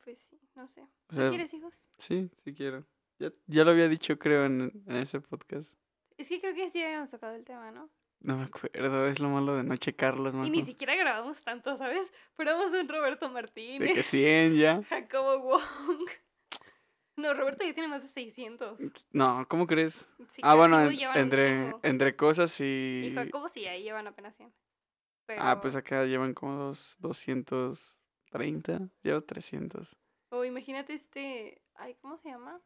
Pues sí, no sé. O ¿Tú sea, quieres hijos? sí, sí quiero. Ya, ya lo había dicho, creo, en, en ese podcast. Es que creo que sí habíamos tocado el tema, ¿no? No me acuerdo, es lo malo de no checarlos, Y ni siquiera grabamos tanto, ¿sabes? Fuéramos un Roberto De Martínez, que 100 ya. Jacobo Wong. No, Roberto ya tiene más de 600. No, ¿cómo crees? Sí, ah, bueno, en- entre, entre cosas y... Y Jacobo sí, ahí llevan apenas 100. Pero... Ah, pues acá llevan como dos, 230, llevo 300. O imagínate este, ay, ¿cómo se llama?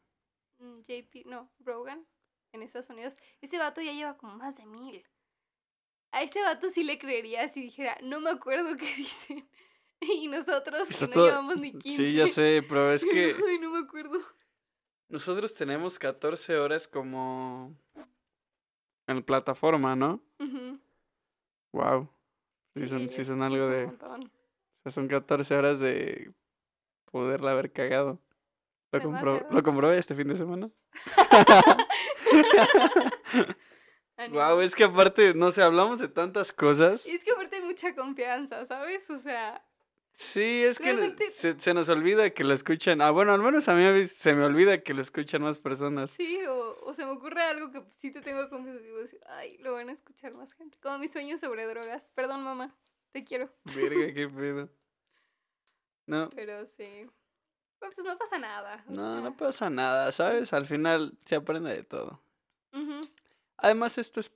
Mm, JP, no, Rogan, en Estados Unidos. Ese vato ya lleva como más de mil. A ese vato sí le creería si dijera, no me acuerdo qué dicen. Y nosotros que no todo- llevamos ni 15. Sí, ya sé, pero es que Ay, no me acuerdo. nosotros tenemos 14 horas como en plataforma, ¿no? Wow. Sí, son, Sí, son algo de... O sea, son 14 horas de poderla haber cagado. Lo, Demasiado. lo comprobé este fin de semana. Wow, es que aparte, no sé, hablamos de tantas cosas. Y es que aparte hay mucha confianza, ¿sabes? O sea, Sí, es que se, se nos olvida que lo escuchan. Ah, bueno, al menos a mí se me olvida que lo escuchan más personas. sí, o, o se me ocurre algo que sí te tengo confianza. Digo, así, ay, lo van a escuchar más gente. Como mis sueños sobre drogas. Perdón, mamá, te quiero. Verga, qué pedo. No, Pero sí. Pues, pues no pasa nada. no, no pasa nada, ¿sabes? Al final se aprende de todo. Además, esto es,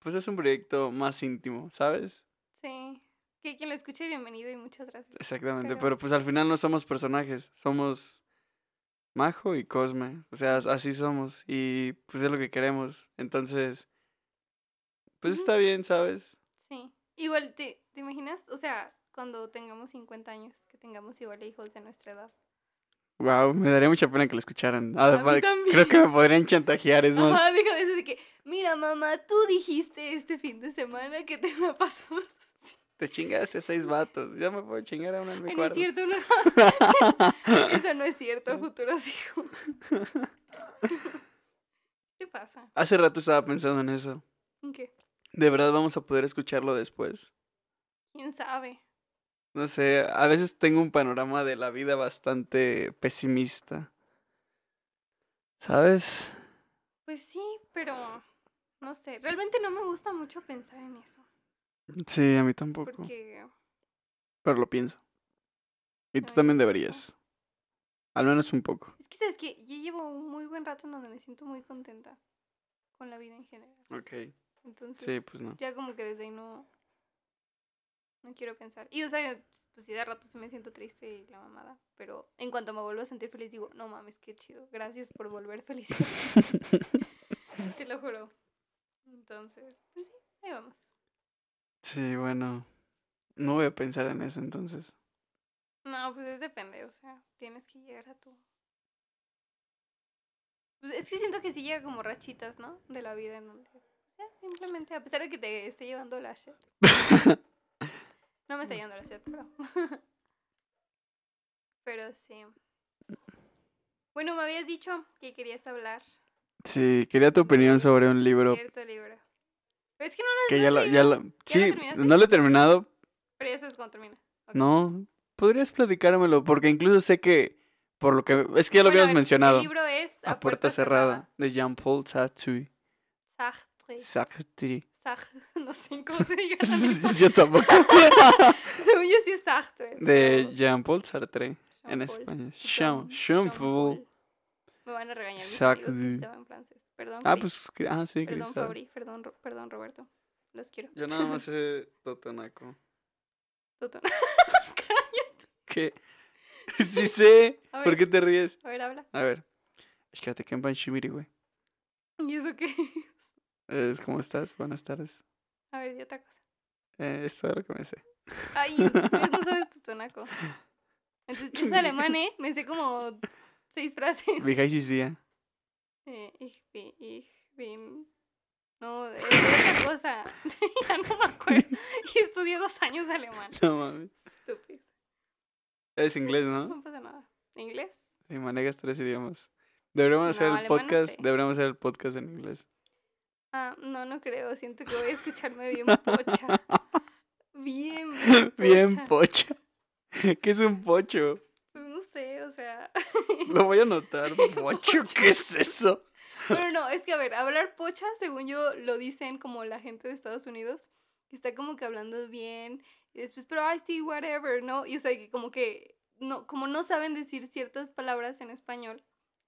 pues es un proyecto más íntimo, ¿sabes? Sí. Que quien lo escuche, bienvenido y muchas gracias. Exactamente, Pero- pero pues al final no somos personajes, somos Majo y Cosme. O sea, Sí. así somos. Y pues es lo que queremos. Entonces, pues está bien, ¿sabes? Sí. Igual, ¿te, ¿te imaginas? O sea, cuando tengamos 50 años, que tengamos igual hijos de nuestra edad. Wow, me daría mucha pena que lo escucharan. A mí Además, también. creo que me podrían chantajear, es más. Ajá, de que, mira mamá, tú dijiste este fin de semana que te la pasamos. Te chingaste a seis vatos. Ya me puedo chingar a uno en mi no es cierto, no. Eso no es cierto, futuros hijos. ¿Qué pasa? Hace rato estaba pensando en eso. ¿En qué? ¿De verdad vamos a poder escucharlo después? ¿Quién sabe? No sé, a veces tengo un panorama de la vida bastante pesimista. ¿Sabes? Pues sí, pero no sé. Realmente no me gusta mucho pensar en eso. Sí, a mí tampoco. Porque Pero lo pienso. Y tú también deberías. Al menos un poco. es que sabes que yo llevo un muy buen rato en donde me siento muy contenta con la vida en general. Ok. Entonces, Sí, pues no. ya como que desde ahí no no quiero pensar. Y o sea, pues sí de rato sí me siento triste y la mamada, pero en cuanto me vuelvo a sentir feliz digo, no mames, qué chido. Gracias por volver feliz. Te lo juro. Entonces, pues sí, ahí vamos. Sí, bueno. No voy a pensar en eso entonces. No, pues es depende, o sea, tienes que llegar a tu Pues es que siento que sí llega como rachitas, ¿no? De la vida en donde, o sea, simplemente, a pesar de que te esté llevando la shit. No me está llevando la shit, pero. pero sí. Bueno, me habías dicho que querías hablar Sí, quería tu opinión sobre un libro cierto libro. Pero es que no lo que ya ya. ¿Ya lo Sí, no lo he terminado. Pero ya sabes cuándo termina. No. ¿Podrías platicármelo? Porque incluso sé que... Por lo que... Es que ya lo Bueno, ver, mencionado. El libro es A puerta cerrada. De Jean-Paul Sartre. Sartre. Sartre. No sé cómo se diga. Yo tampoco. Según yo sí es Sartre. De Jean-Paul Sartre. En Jean-Paul. español. Jean- Jean, Jean-Paul. Me van a regañar Sartre. saben francés. Perdón. Ah, pues... que- Ah, sí, Perdón, Cristal. Fabri. Perdón, Ro- perdón, Roberto. Los quiero. Yo nada más sé Totonaco. Tuto. ¿Qué? sí sé. ¿Por qué te ríes? A ver, habla. A ver. Espérate, que en Panchimiri, güey. ¿Y eso qué? Es, ¿Cómo estás? Buenas tardes. A ver, di otra cosa. Eh, es todo lo que me sé. Ay, ustedes no sabes tutonaco. Entonces, yo soy alemán, ¿eh? Me sé como seis frases. Wie heißt? Eh, ich bin, ich bin... No, es otra cosa. ya no me acuerdo. Y estudié dos años alemán. No mames. Estúpido. Es inglés, ¿no? No pasa nada. ¿Inglés? Sí, manejas tres idiomas. Deberíamos hacer No, el no podcast. sé. Deberíamos hacer el podcast en inglés. Ah, no, no creo. Siento que voy a escucharme bien pocha. Bien, Bien pocha. pocha. ¿Qué es un pocho? Pues no sé, o sea... Lo voy a anotar. Pocho, ¿qué es eso? Pero no, es que a ver, hablar pocha, según yo, lo dicen como la gente de Estados Unidos, que está como que hablando bien, y después, pero ay, sí, whatever, ¿no? Y o sea, que como que, no, como no saben decir ciertas palabras en español,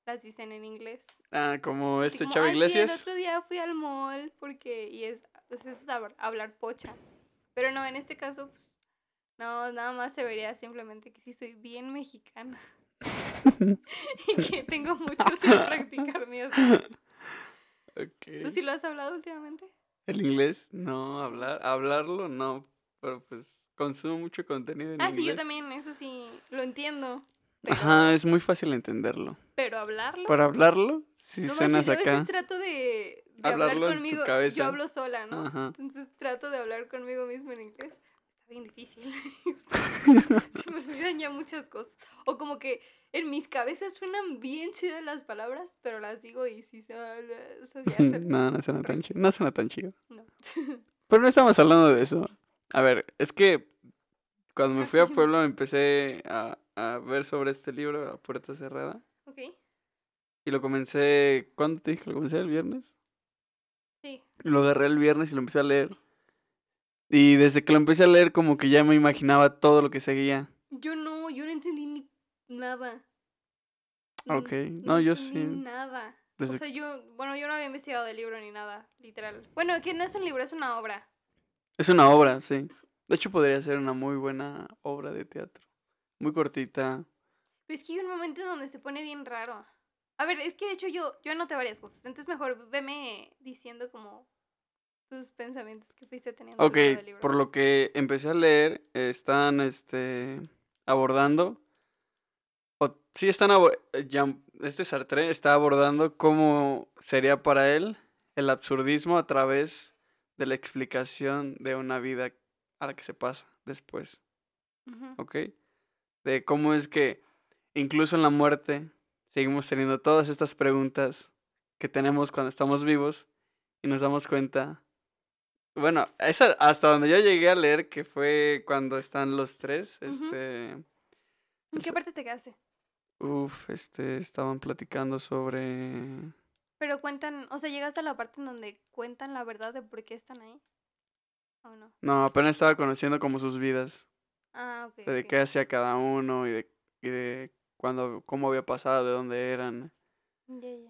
las dicen en inglés. Ah, como este como, Chavo "Ay, sí, Iglesias. el otro día fui al mall, porque, y es, pues eso es hab- hablar pocha. Pero no, en este caso, pues, no, nada más se vería simplemente que sí soy bien mexicana. y que tengo mucho sin practicar mi acento. Ok. ¿Tú sí lo has hablado últimamente? ¿El inglés? No, hablar, hablarlo no. Pero pues consumo mucho contenido en Ah, inglés. sí, yo también, eso sí, lo entiendo. Pero, Ajá, es muy fácil entenderlo. pero hablarlo. Para hablarlo, si no suenas manches, yo a acá. veces trato de, de hablar conmigo. Yo hablo sola, ¿no? Ajá. Entonces trato de hablar conmigo mismo en inglés. Está bien difícil. Se me olvidan ya muchas cosas. O como que en mis cabezas suenan bien chidas las palabras, pero las digo y ya se- no, no suena tan chido. No suena tan chido. no. Pero no estamos hablando de eso. A ver, es que cuando me Ah, fui a. Puebla empecé a, a ver sobre este libro, A Puerta Cerrada. ok, Y lo comencé, ¿cuándo te dije que lo comencé? ¿El viernes? sí. Lo agarré el viernes y lo empecé a leer. Y desde que lo empecé a leer como que ya me imaginaba todo lo que seguía. Yo no, yo no entendí ni nada. Ok, no, yo sí. Nada. Desde- O sea, yo, bueno, yo no había investigado del libro ni nada, literal. Bueno, que no es un libro, es una obra. Es una obra, sí. De hecho podría ser una muy buena obra de teatro. Muy cortita. Pero es que hay un momento en donde se pone bien raro. A ver, es que de hecho yo, yo anoté varias cosas. Entonces mejor veme diciendo como tus pensamientos que fuiste teniendo. Ok, por lo que empecé a leer, están este abordando. O, sí, están abordando. Este Sartre está abordando cómo sería para él el absurdismo a través de la explicación de una vida a la que se pasa después. ¿Ok? De cómo es que incluso en la muerte seguimos teniendo todas estas preguntas que tenemos cuando estamos vivos y nos damos cuenta. Bueno, esa, hasta donde yo llegué a leer, que fue cuando están los tres, este... ¿En qué parte te quedaste? Uf, este, estaban platicando sobre... Pero cuentan, o sea, llegaste a la parte en donde cuentan la verdad de por qué están ahí. ¿O no? No, apenas estaba conociendo como sus vidas. Ah, ok. De qué hacía cada uno y de, y de cuando, cómo había pasado, de dónde eran.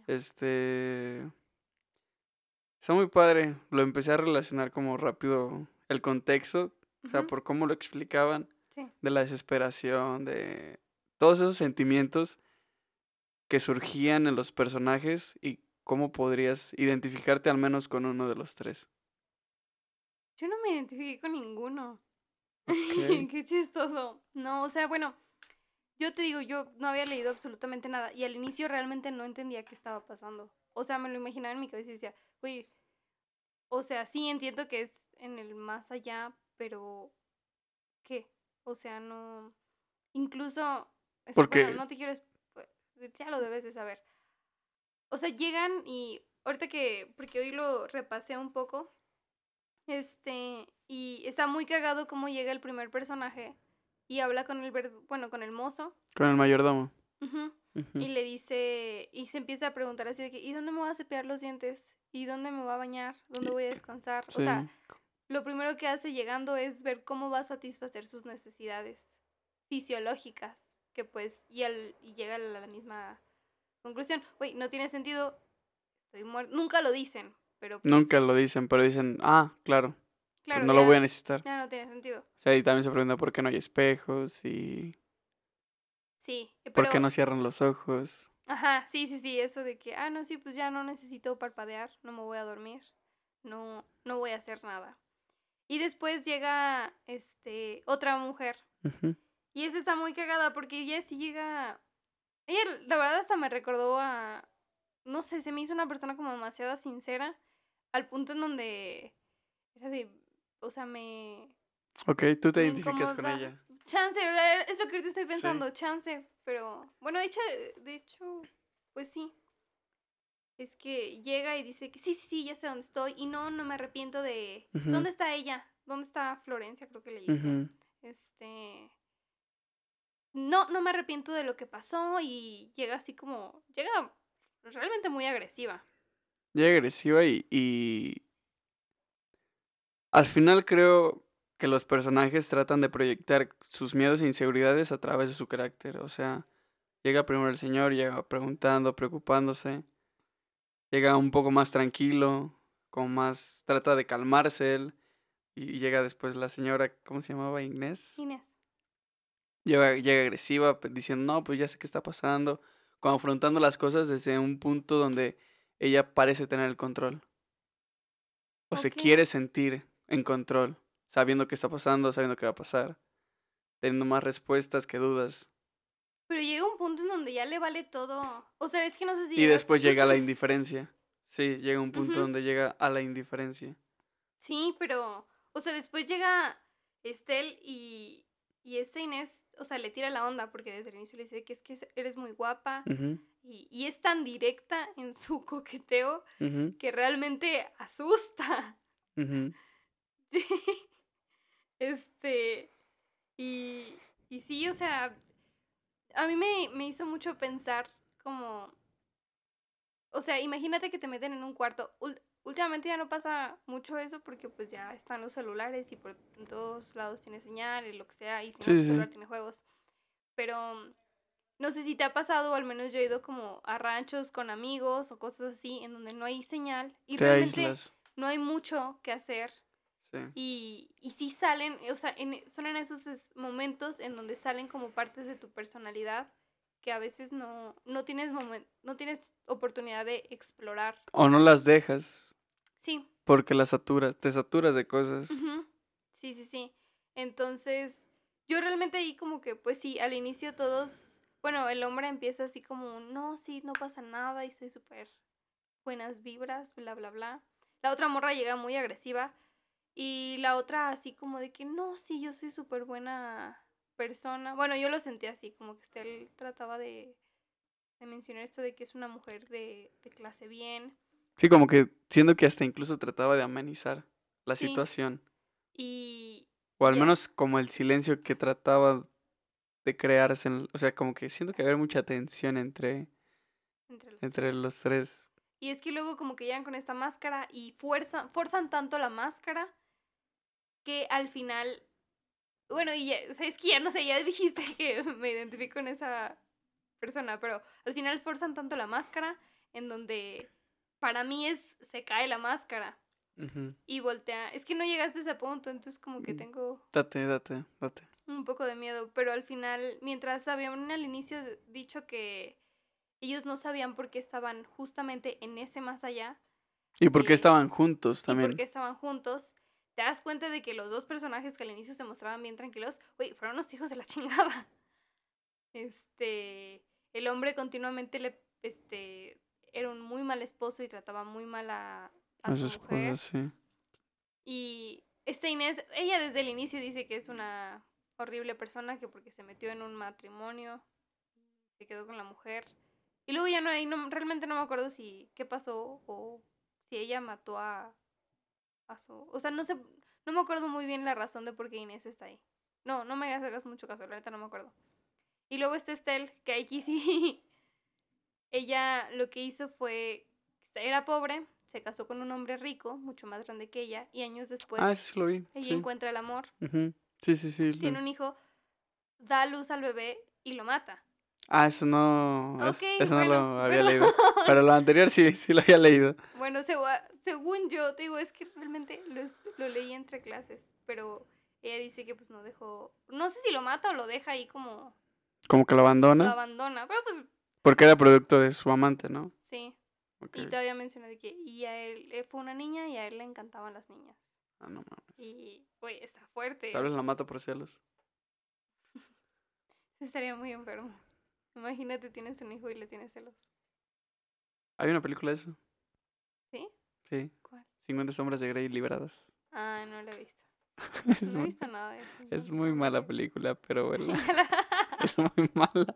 Este. Está muy padre. Lo empecé a relacionar como rápido el contexto, o sea, por cómo lo explicaban, de la desesperación, de todos esos sentimientos que surgían en los personajes y cómo podrías identificarte al menos con uno de los tres. Yo no me identifiqué con ninguno. Qué chistoso. No, o sea, bueno, yo te digo, yo no había leído absolutamente nada y al inicio realmente no entendía qué estaba pasando. O sea, me lo imaginaba en mi cabeza y decía, oye, o sea, sí entiendo que es en el más allá, pero ¿qué? O sea, no. Incluso. Porque. no te quiero. Ya lo debes de saber. O sea, llegan y. Ahorita que. Porque hoy lo repasé un poco. Este. Y está muy cagado cómo llega el primer personaje y habla con el bueno, con el mozo. Con el mayordomo. Y le dice, y se empieza a preguntar así de que, ¿y dónde me voy a cepillar los dientes? ¿Y dónde me voy a bañar? ¿Dónde voy a descansar? O sea, lo primero que hace llegando es ver cómo va a satisfacer sus necesidades fisiológicas, que pues, y, al, y llega a la misma conclusión. Uy, no tiene sentido, estoy muerto. Nunca lo dicen, pero... Pues Nunca lo dicen, pero dicen, ah, claro. Claro, no lo voy a necesitar. Ya no tiene sentido. O sea, y también se pregunta por qué no hay espejos y... Sí. Pero... ¿Por qué no cierran los ojos? Ajá, sí, sí, sí, eso de que, ah, no, sí, pues ya no necesito parpadear, no me voy a dormir, no, no voy a hacer nada. Y después llega, este, otra mujer. Y esa está muy cagada porque ella sí llega... Ella, la verdad, hasta me recordó a... No sé, se me hizo una persona como demasiado sincera, al punto en donde era de o sea, me... Ok, tú te identificas con ella. Chance, es lo que ahorita estoy pensando, chance, pero bueno, de hecho, de hecho, pues sí. Es que llega y dice que sí, sí, sí, ya sé dónde estoy y no, no me arrepiento de... ¿Dónde está ella? ¿Dónde está Florencia? Creo que le dice. Este... No, no me arrepiento de lo que pasó y llega así como... Llega realmente muy agresiva. Llega agresiva y al final creo que los personajes tratan de proyectar sus miedos e inseguridades a través de su carácter. O sea, llega primero el señor, llega preguntando, preocupándose. Llega un poco más tranquilo, como más trata de calmarse él. Y llega después la señora, ¿cómo se llamaba? Inés. Inés. Llega, llega agresiva, diciendo, no, pues ya sé qué está pasando. Confrontando las cosas desde un punto donde ella parece tener el control. O se quiere sentir en control, sabiendo qué está pasando, sabiendo qué va a pasar, teniendo más respuestas que dudas. Pero llega un punto en donde ya le vale todo. O sea, es que no sé si. Y después llega la indiferencia. Sí, llega un punto donde llega a la indiferencia. Sí, pero. O sea, después llega Estel y. Y este Inés, o sea, le tira la onda porque desde el inicio le dice que es que eres muy guapa. y, y, es tan directa en su coqueteo que realmente asusta. Sí. Este. Y, y sí, o sea, a mí me, me hizo mucho pensar como... O sea, imagínate que te meten en un cuarto. últimamente ya no pasa mucho eso porque pues ya están los celulares y por todos lados tiene señal y lo que sea y si no, el celular tiene juegos. Pero no sé si te ha pasado, o al menos yo he ido como a ranchos con amigos o cosas así en donde no hay señal y realmente no hay mucho que hacer y, y sí salen, o sea, son en esos momentos en donde salen como partes de tu personalidad que a veces no, no tienes no tienes oportunidad de explorar. O no las dejas Sí, porque las saturas, te saturas de cosas. Sí, sí, sí. Entonces, yo realmente ahí como que, pues sí, al inicio todos, bueno, el hombre empieza así como, no, sí, no pasa nada y soy súper buenas vibras, bla, bla, bla. La otra morra llega muy agresiva y la otra así como de que, no, sí, yo soy súper buena persona. Bueno, yo lo sentí así, como que este, él trataba de, de mencionar esto de que es una mujer de, de clase bien. Sí, como que siento que hasta incluso trataba de amenizar la Sí. situación. Y, O al menos como el silencio que trataba de crearse. en- o sea, como que siento que había mucha tensión entre, entre los entre tres. los tres. Y es que luego como que llegan con esta máscara y fuerzan, forzan tanto la máscara que al final... Bueno, y ya, es que ya no sé, ya dijiste que me identifico con esa persona, pero al final forzan tanto la máscara en donde para mí es, se cae la máscara y voltea. Es que no llegaste a ese punto, entonces como que Mm. tengo Date, date, date. un poco de miedo, pero al final, mientras habían al inicio dicho que ellos no sabían por qué estaban justamente en ese más allá, Y porque Eh, estaban juntos y también. porque estaban juntos, te das cuenta de que los dos personajes que al inicio se mostraban bien tranquilos, güey, fueron los hijos de la chingada. Este, el hombre continuamente le, este, era un muy mal esposo y trataba muy mal a, a su mujer. sí. Y esta Inés, ella desde el inicio dice que es una horrible persona, que porque se metió en un matrimonio, se quedó con la mujer. Y luego ya no hay, no, realmente no me acuerdo si qué pasó o si ella mató a, a su... O sea, no sé, no me acuerdo muy bien la razón de por qué Inés está ahí. No, no me hagas mucho caso, la neta no me acuerdo. Y luego está Estel, que aquí sí, ella lo que hizo fue, era pobre, se casó con un hombre rico, mucho más grande que ella, y años después ah, eso sí lo vi. ella Sí. encuentra el amor, sí, sí, sí. lo- tiene un hijo, da luz al bebé y lo mata. Ah, eso no. eso no lo había leído. Pero lo anterior sí, sí lo había leído. Bueno, según yo, te digo, es que realmente lo, lo leí entre clases, pero ella dice que pues no dejó, no sé si lo mata o lo deja ahí como Como que lo lo abandona. abandona, pero pues Porque era producto de su amante, ¿no? sí. Ok. Y todavía menciona de que y a él, él fue una niña y a él le encantaban las niñas. Ah, no mames. Y, güey, está fuerte. Tal vez la mata por celos. Estaría muy enfermo. Imagínate, tienes un hijo y le tienes celos. Hay una película de eso. ¿Sí? Sí. ¿Cuál? 50 sombras de Grey liberadas. Ah, no la he visto. es, No he visto nada de eso. no es muy mala película, pero bueno. es muy mala.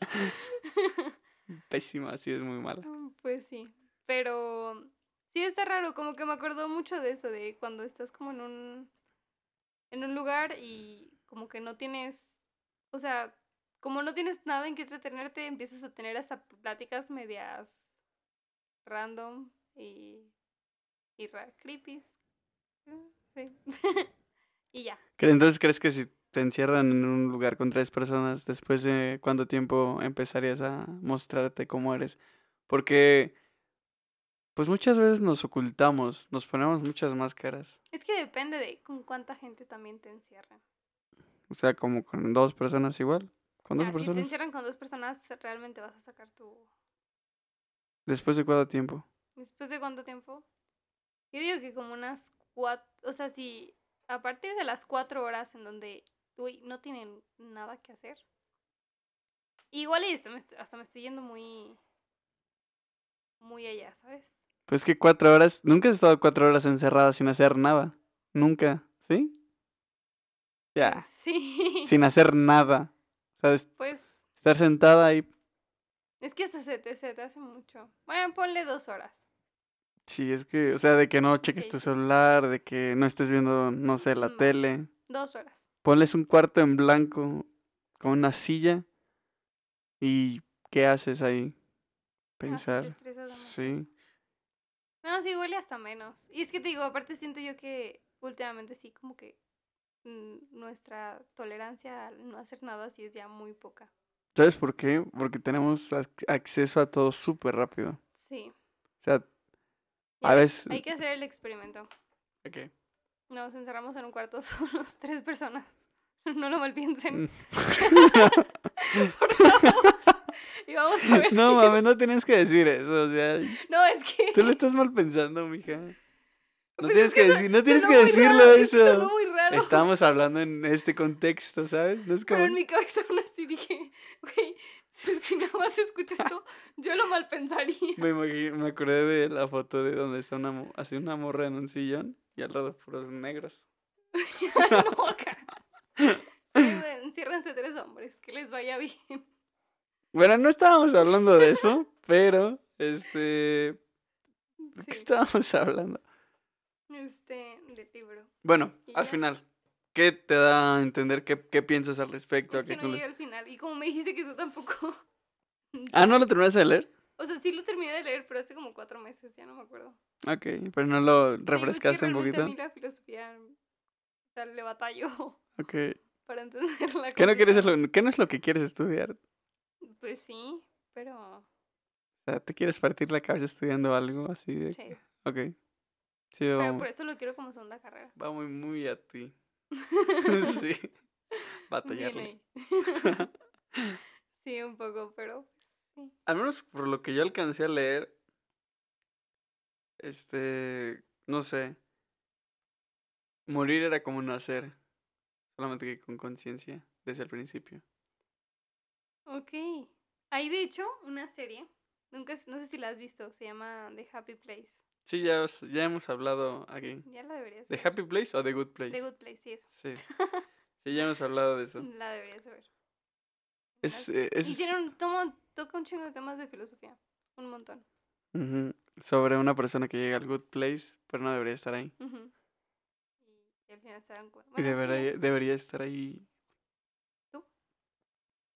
Pésima, sí, es muy mala. Mm, Pues sí, pero sí está raro, como que me acordó mucho de eso, de cuando estás como en un en un lugar y como que no tienes, o sea, como no tienes nada en que entretenerte, empiezas a tener hasta pláticas medias random y y creepy. Sí. y ya. ¿Cre- Entonces, ¿crees que si te encierran en un lugar con tres personas, después de cuánto tiempo empezarías a mostrarte cómo eres? Porque, pues muchas veces nos ocultamos, nos ponemos muchas máscaras. Es que depende de con cuánta gente también te encierran. O sea, como con dos personas igual. Con dos Ya, si te personas. encierran con dos personas, realmente vas a sacar tu ¿Después de cuánto tiempo? ¿Después de cuánto tiempo? Yo digo que como unas cuatro, o sea, si a partir de las cuatro horas en donde uy, no tienen nada que hacer. Igual y hasta me, estoy, hasta me estoy yendo muy, muy allá, ¿sabes? Pues que cuatro horas, nunca has estado cuatro horas encerrada sin hacer nada. Nunca, ¿sí? Ya, Sí. sin hacer nada. O sea, es- Pues estar sentada ahí. es que hasta se te, se te hace mucho. Bueno, ponle dos horas. Sí, es que, o sea, de que no cheques tu celular, de que no estés viendo, no sé, la Mm, tele. Dos horas. Ponles un cuarto en blanco con una silla y ¿qué haces ahí? Ah, Pensar. Sí. No, sí, huele hasta menos. Y es que te digo, aparte siento yo que últimamente sí, como que nuestra tolerancia al no hacer nada sí es ya muy poca. ¿Sabes por qué? Porque tenemos ac- acceso a todo súper rápido. Sí. O sea, Ya, a veces... Hay que hacer el experimento. Ok. Nos encerramos en un cuarto solos, tres personas. No lo malpiensen. Mm. Por favor. Y vamos a ver. No mames, no tienes que decir eso, o sea, No, es que. tú lo estás mal pensando, mija. No Pues tienes es que so- decir, no tienes que decirlo raro, que eso. muy raro. Estamos hablando en este contexto, ¿sabes? No es como Pero en mi cabeza aún así dije, güey, si, nada más escucho esto, yo lo mal pensaría. me imagi- me acordé de la foto de donde está una así una morra en un sillón y al lado puros negros. no. Enciérrense tres hombres, que les vaya bien. Bueno, no estábamos hablando de eso, pero este ¿de ¿qué estábamos hablando? Este, del libro. Bueno, al ya. final, ¿qué te da a entender? ¿Qué, qué piensas al respecto? Es ¿A qué que no llegué al final. Y como me dijiste que tú tampoco. Ah, ¿no lo terminaste de leer? O sea, sí lo terminé de leer, pero hace como cuatro meses, ya no me acuerdo. Ok, pero no lo Digo, es que refrescaste un poquito. A mí la filosofía, o sea, le batallo Ok. para entenderla. ¿Qué no, quieres lo- ¿Qué no es lo que quieres estudiar? Pues sí, pero O sea, ¿te quieres partir la cabeza estudiando algo así de... sí. Ok. Sí, Pero por eso lo quiero como segunda carrera. va muy, muy a ti. sí. Batallarle. sí, un poco, pero sí. Al menos por lo que yo alcancé a leer, este, no sé, morir era como nacer, solamente que con conciencia desde el principio. Ok. Hay de hecho una serie, nunca, no sé si la has visto, se llama The Happy Place. Sí, ya, os- ya hemos hablado aquí. ya la deberías ¿The ver. Happy Place o The Good Place? The Good Place, sí, eso. Sí. Sí, ya hemos hablado de eso. La deberías ver. Es, eh, es Y un, toma- toca un chingo de temas de filosofía. Un montón. sobre una persona que llega al Good Place, pero no debería estar ahí. Y, y al final y Bueno, sí, debería, debería estar ahí.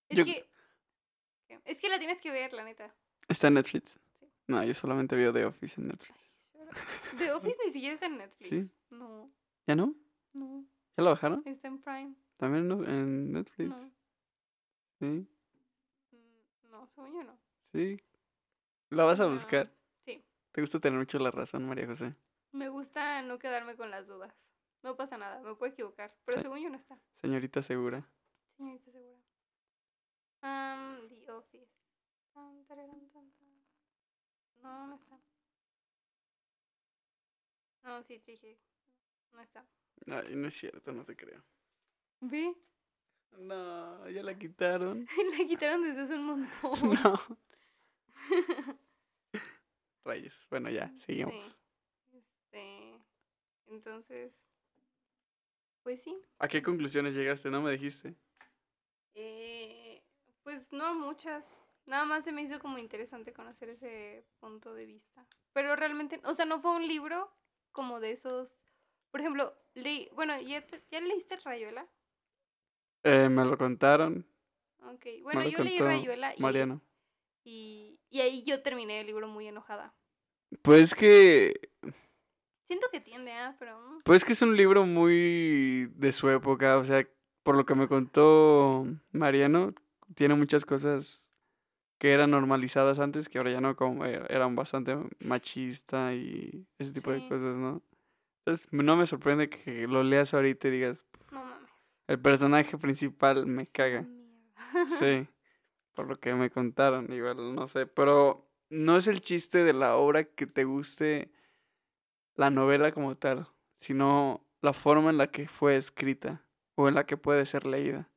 Es yo- que. Es que la tienes que ver, la neta. Está en Netflix. Sí. No, yo solamente veo The Office en Netflix. The Office ni siquiera está en Netflix. Sí. No, ¿Ya no? no. ¿Ya lo bajaron? Está en Prime. También en Netflix. No. Sí, Mm, No, según yo no. sí. ¿La vas a No. buscar? Sí. Te gusta tener mucho la razón, María José. Me gusta no quedarme con las dudas. No pasa nada, me puedo equivocar. Pero Sí. según yo no está. Señorita segura. Señorita segura. Um, The Office. No, no está. No, sí, te dije. No está. Ay, no es cierto, no te creo. Ve, No, ya la quitaron. la quitaron desde hace un montón. No. Rayos. Bueno, ya, seguimos. Sí. Este, entonces, pues sí. ¿A qué conclusiones llegaste? No me dijiste. Eh, pues no muchas. Nada más se me hizo como interesante conocer ese punto de vista. Pero realmente, o sea, no fue un libro como de esos. Por ejemplo, leí, bueno, ¿ya, te- ¿ya leíste Rayuela? Eh, me lo contaron, Ok, bueno, yo leí Rayuela y, Mariano. y, y ahí yo terminé el libro muy enojada. Pues que Siento que tiende, ¿ah? Pero... mm, Pues que es un libro muy de su época, o sea, por lo que me contó Mariano, tiene muchas cosas que eran normalizadas antes, que ahora ya no, como er- eran bastante machista y ese tipo de Sí. cosas, ¿no? Entonces, no me sorprende que lo leas ahorita y digas, No mames. el personaje principal me caga. Sí, por lo que me contaron, igual, no sé, pero no es el chiste de la obra que te guste la novela como tal, sino la forma en la que fue escrita o en la que puede ser leída.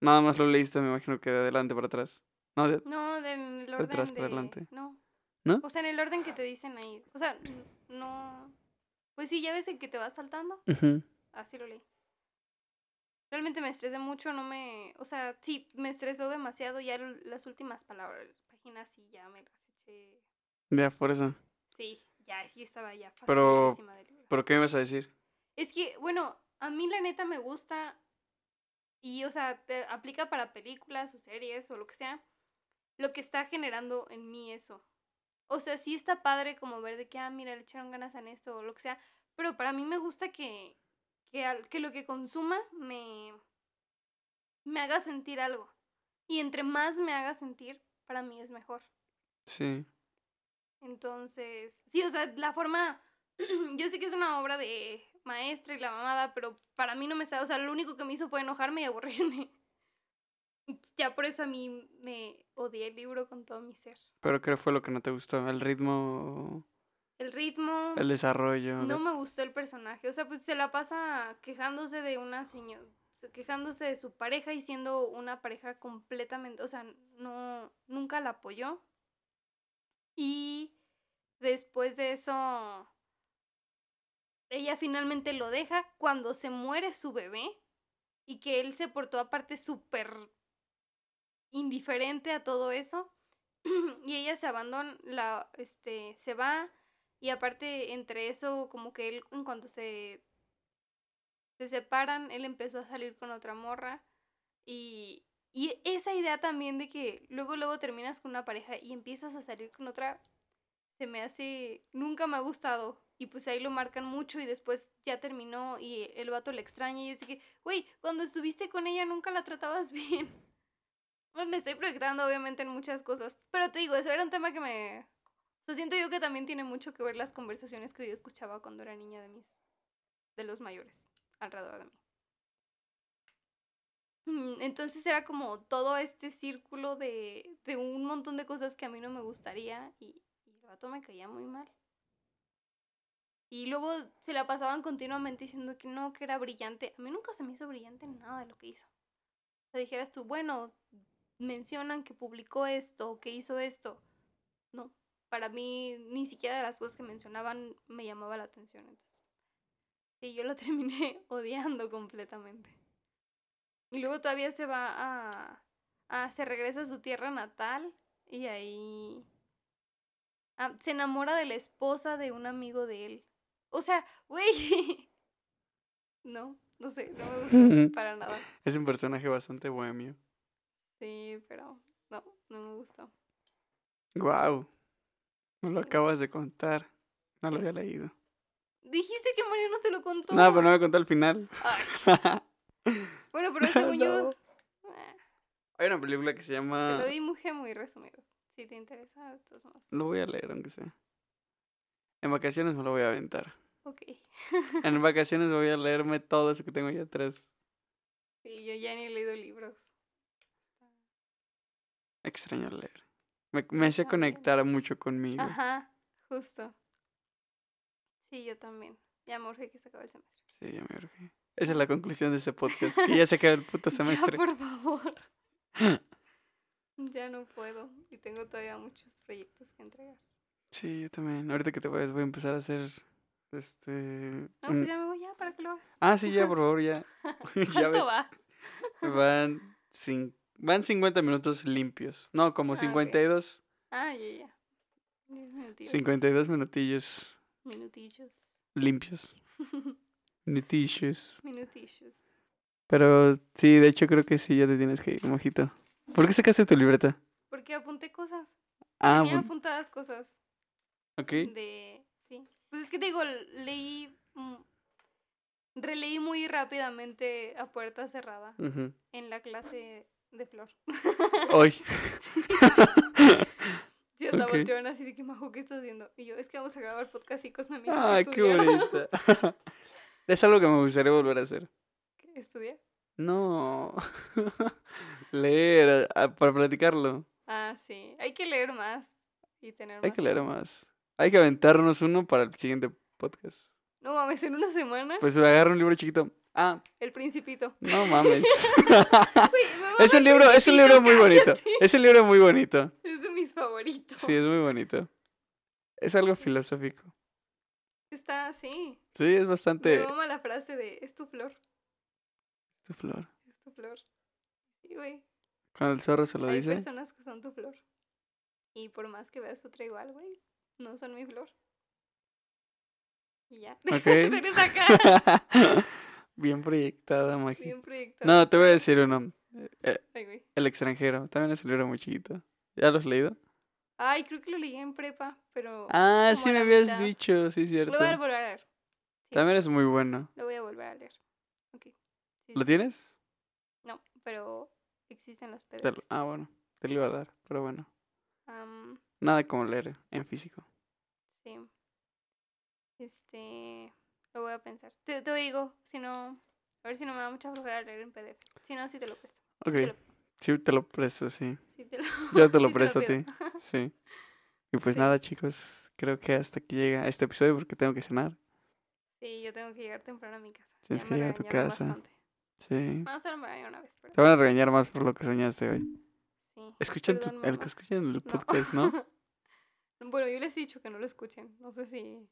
Nada más lo leíste, me imagino que de adelante para atrás. No, de... No, de- en el orden atrás para de... adelante. No. ¿No? O sea, en el orden que te dicen ahí. O sea, no... Pues sí, ya ves el que te vas saltando. Así lo leí. Realmente me estresé mucho, no me... O sea, sí, me estresó demasiado. Ya las últimas palabras, páginas, sí, ya me las eché... Ya, por eso. Sí, ya, yo estaba ya Pero- del. ¿Pero qué me ibas a decir? Es que, bueno, a mí la neta me gusta y, o sea, te aplica para películas o series o lo que sea, lo que está generando en mí eso. O sea, sí está padre como ver de que, ah, mira, le echaron ganas en esto o lo que sea, pero para mí me gusta que, que, al- que lo que consuma me, me haga sentir algo. Y entre más me haga sentir, para mí es mejor. Sí. Entonces, sí, o sea, la forma, yo sé que es una obra de maestra y la mamada, pero para mí no me está, o sea, lo único que me hizo fue enojarme y aburrirme. Ya por eso a mí me odié el libro con todo mi ser. Pero ¿qué fue lo que no te gustó? ¿El ritmo? El ritmo. ¿El desarrollo? No me gustó el personaje. O sea, pues se la pasa quejándose de una señora. Quejándose de su pareja y siendo una pareja completamente. O sea, no. Nunca la apoyó. Y después de eso. Ella finalmente lo deja cuando se muere su bebé. Y que él se portó aparte súper indiferente a todo eso. y ella se abandona, la, este, se va. Y aparte, entre eso, como que él, en cuanto se, se separan, él empezó a salir con otra morra. Y, y esa idea también de que luego, luego terminas con una pareja y empiezas a salir con otra, se me hace, nunca me ha gustado. Y pues ahí lo marcan mucho y después ya terminó y el vato le extraña y es que, güey, cuando estuviste con ella nunca la tratabas bien. Pues, me estoy proyectando obviamente en muchas cosas, pero te digo, eso era un tema que me... Siento yo que también tiene mucho que ver las conversaciones que yo escuchaba cuando era niña de mis... de los mayores alrededor de mí. Mm, entonces era como todo este círculo de, de un montón de cosas que a mí no me gustaría y, el vato me caía muy mal. Y luego se la pasaban continuamente diciendo que no, que era brillante. A mí nunca se me hizo brillante nada de lo que hizo. O sea, dijeras tú, bueno, mencionan que publicó esto, que hizo esto. No, para mí ni siquiera de las cosas que mencionaban me llamaba la atención. Entonces, sí, yo lo terminé odiando completamente. Y luego todavía se va a, a se regresa a su tierra natal y ahí ah, se enamora de la esposa de un amigo de él. O sea, güey. No, no sé, no me gusta para nada. Es un personaje bastante bohemio. Sí, pero no, no me gustó. Guau. No lo acabas de contar. No lo había leído. Dijiste que Mario no te lo contó. No, pero no me contó al final. Bueno, pero según yo. No. eh, Hay una película que se Te lo llama... dibujé muy resumido. Si te interesa, de todos modos. Lo voy a leer, aunque sea. En vacaciones me lo voy a aventar. Ok. En vacaciones voy a leerme todo eso que tengo ya atrás. Sí, yo ya ni he leído libros. Extraño leer. Me, me También. conectar mucho conmigo. Ajá, justo. Sí, yo también. Ya me urge que se acabe el semestre. Sí, ya me urge. Esa es la conclusión de este podcast. Que ya se acaba el puto semestre. Ya, por favor. ya no puedo. Y tengo todavía muchos proyectos que entregar. Sí, yo también. Ahorita que te vayas voy a empezar a hacer este. No, un- pues ya me voy ya para que lo hagas. Ah, sí, ya, por favor, ya. ya ¿Cuánto va? van, cin- van 50 minutos limpios. No, como Ah, ok. 52. Ah, ya, ya. Diez minutillos. 52 minutillos Minutillos. limpios. Minutillos. Minutillos. Pero sí, de hecho creo que sí, ya te tienes que ir, mojito. ¿Por qué sacaste tu libreta? Porque apunté cosas. Ah, Tenía apuntadas cosas ok. de... Sí. Pues es que te digo, leí... mm, Releí muy rápidamente a puerta cerrada en la clase de Flor. Hoy. Sí, hasta Ok. voltearon así de que, Majo, ¿qué estás haciendo? Y yo, es que vamos a grabar podcast y Cosme me Ay, qué estudiara". bonita. es algo que me gustaría volver a hacer. ¿Estudiar? No. Leer, ah, para platicarlo. Ah, sí. Hay que leer más y tener Hay más que leer más. Hay que aventarnos uno para el siguiente podcast. No mames, en una semana. Pues agarra un libro chiquito. Ah, El Principito. no mames. Es un libro, es un libro muy bonito. Es un libro muy bonito. Es de mis favoritos. Sí, es muy bonito. Es algo filosófico. Está así. Sí, es bastante. Me mama la frase de, es tu flor, Tu flor. es tu flor. Sí, güey. Cuando el zorro se lo Hay dice. personas que son tu flor. Y por más que veas otra igual, güey, no son mi flor. Y ya. Ok. Hacer esa cara. Bien proyectada, Magi. Bien proyectado. No, te voy a decir uno. Eh, Ay, el extranjero. También es un libro muy chiquito. ¿Ya lo has leído? Ay, creo que lo leí en prepa, pero Ah, sí me habías mitad. dicho, sí, lo cierto. voy a volver a leer. sí. También es muy bueno. Lo voy a volver a leer. Ok. Sí, ¿Lo sí. tienes? No, pero existen los PDFs. lo- Ah, bueno. Te lo iba a dar, pero bueno. Am, Nada como leer en físico. sí. Este. Lo voy a pensar. Te, te digo, si no. A ver si no me da mucha flojera leer en PDF. Si no, sí te lo presto. Ok. te lo- Sí, te lo presto, sí. Sí te lo, Yo te lo sí presto a pido. ti. Sí. Y pues Sí. nada, chicos, creo que hasta aquí llega este episodio porque tengo que cenar. Sí, yo tengo que llegar temprano a mi casa. Tienes que llegar a tu casa. bastante. Sí. No, solo me una vez, pero Te van a regañar más por lo que soñaste hoy. sí. Escuchan tu- el que escuchen el No. podcast, ¿no? bueno, yo les he dicho que no lo escuchen. No sé si...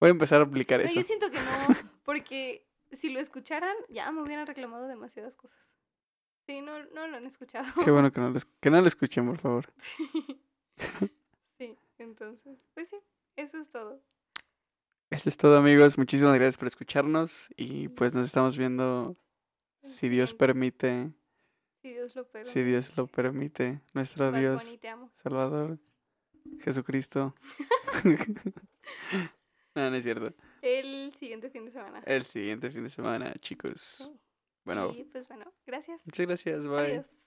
Voy a empezar a aplicar No, eso. yo siento que no, porque si lo escucharan, ya me hubieran reclamado demasiadas cosas. Sí, no, no lo han escuchado. Qué bueno que no, lo, que no lo escuchen, por favor. sí, entonces, pues sí, eso es todo. Eso es todo, amigos. Muchísimas gracias por escucharnos y pues nos estamos viendo, si Dios permite, Si Dios lo permite. si Dios lo permite, nuestro Dios. Salvador, Jesucristo. no, no es cierto. El siguiente fin de semana. El siguiente fin de semana, chicos. Bueno, Y pues bueno, gracias. muchas gracias. Bye. Adiós.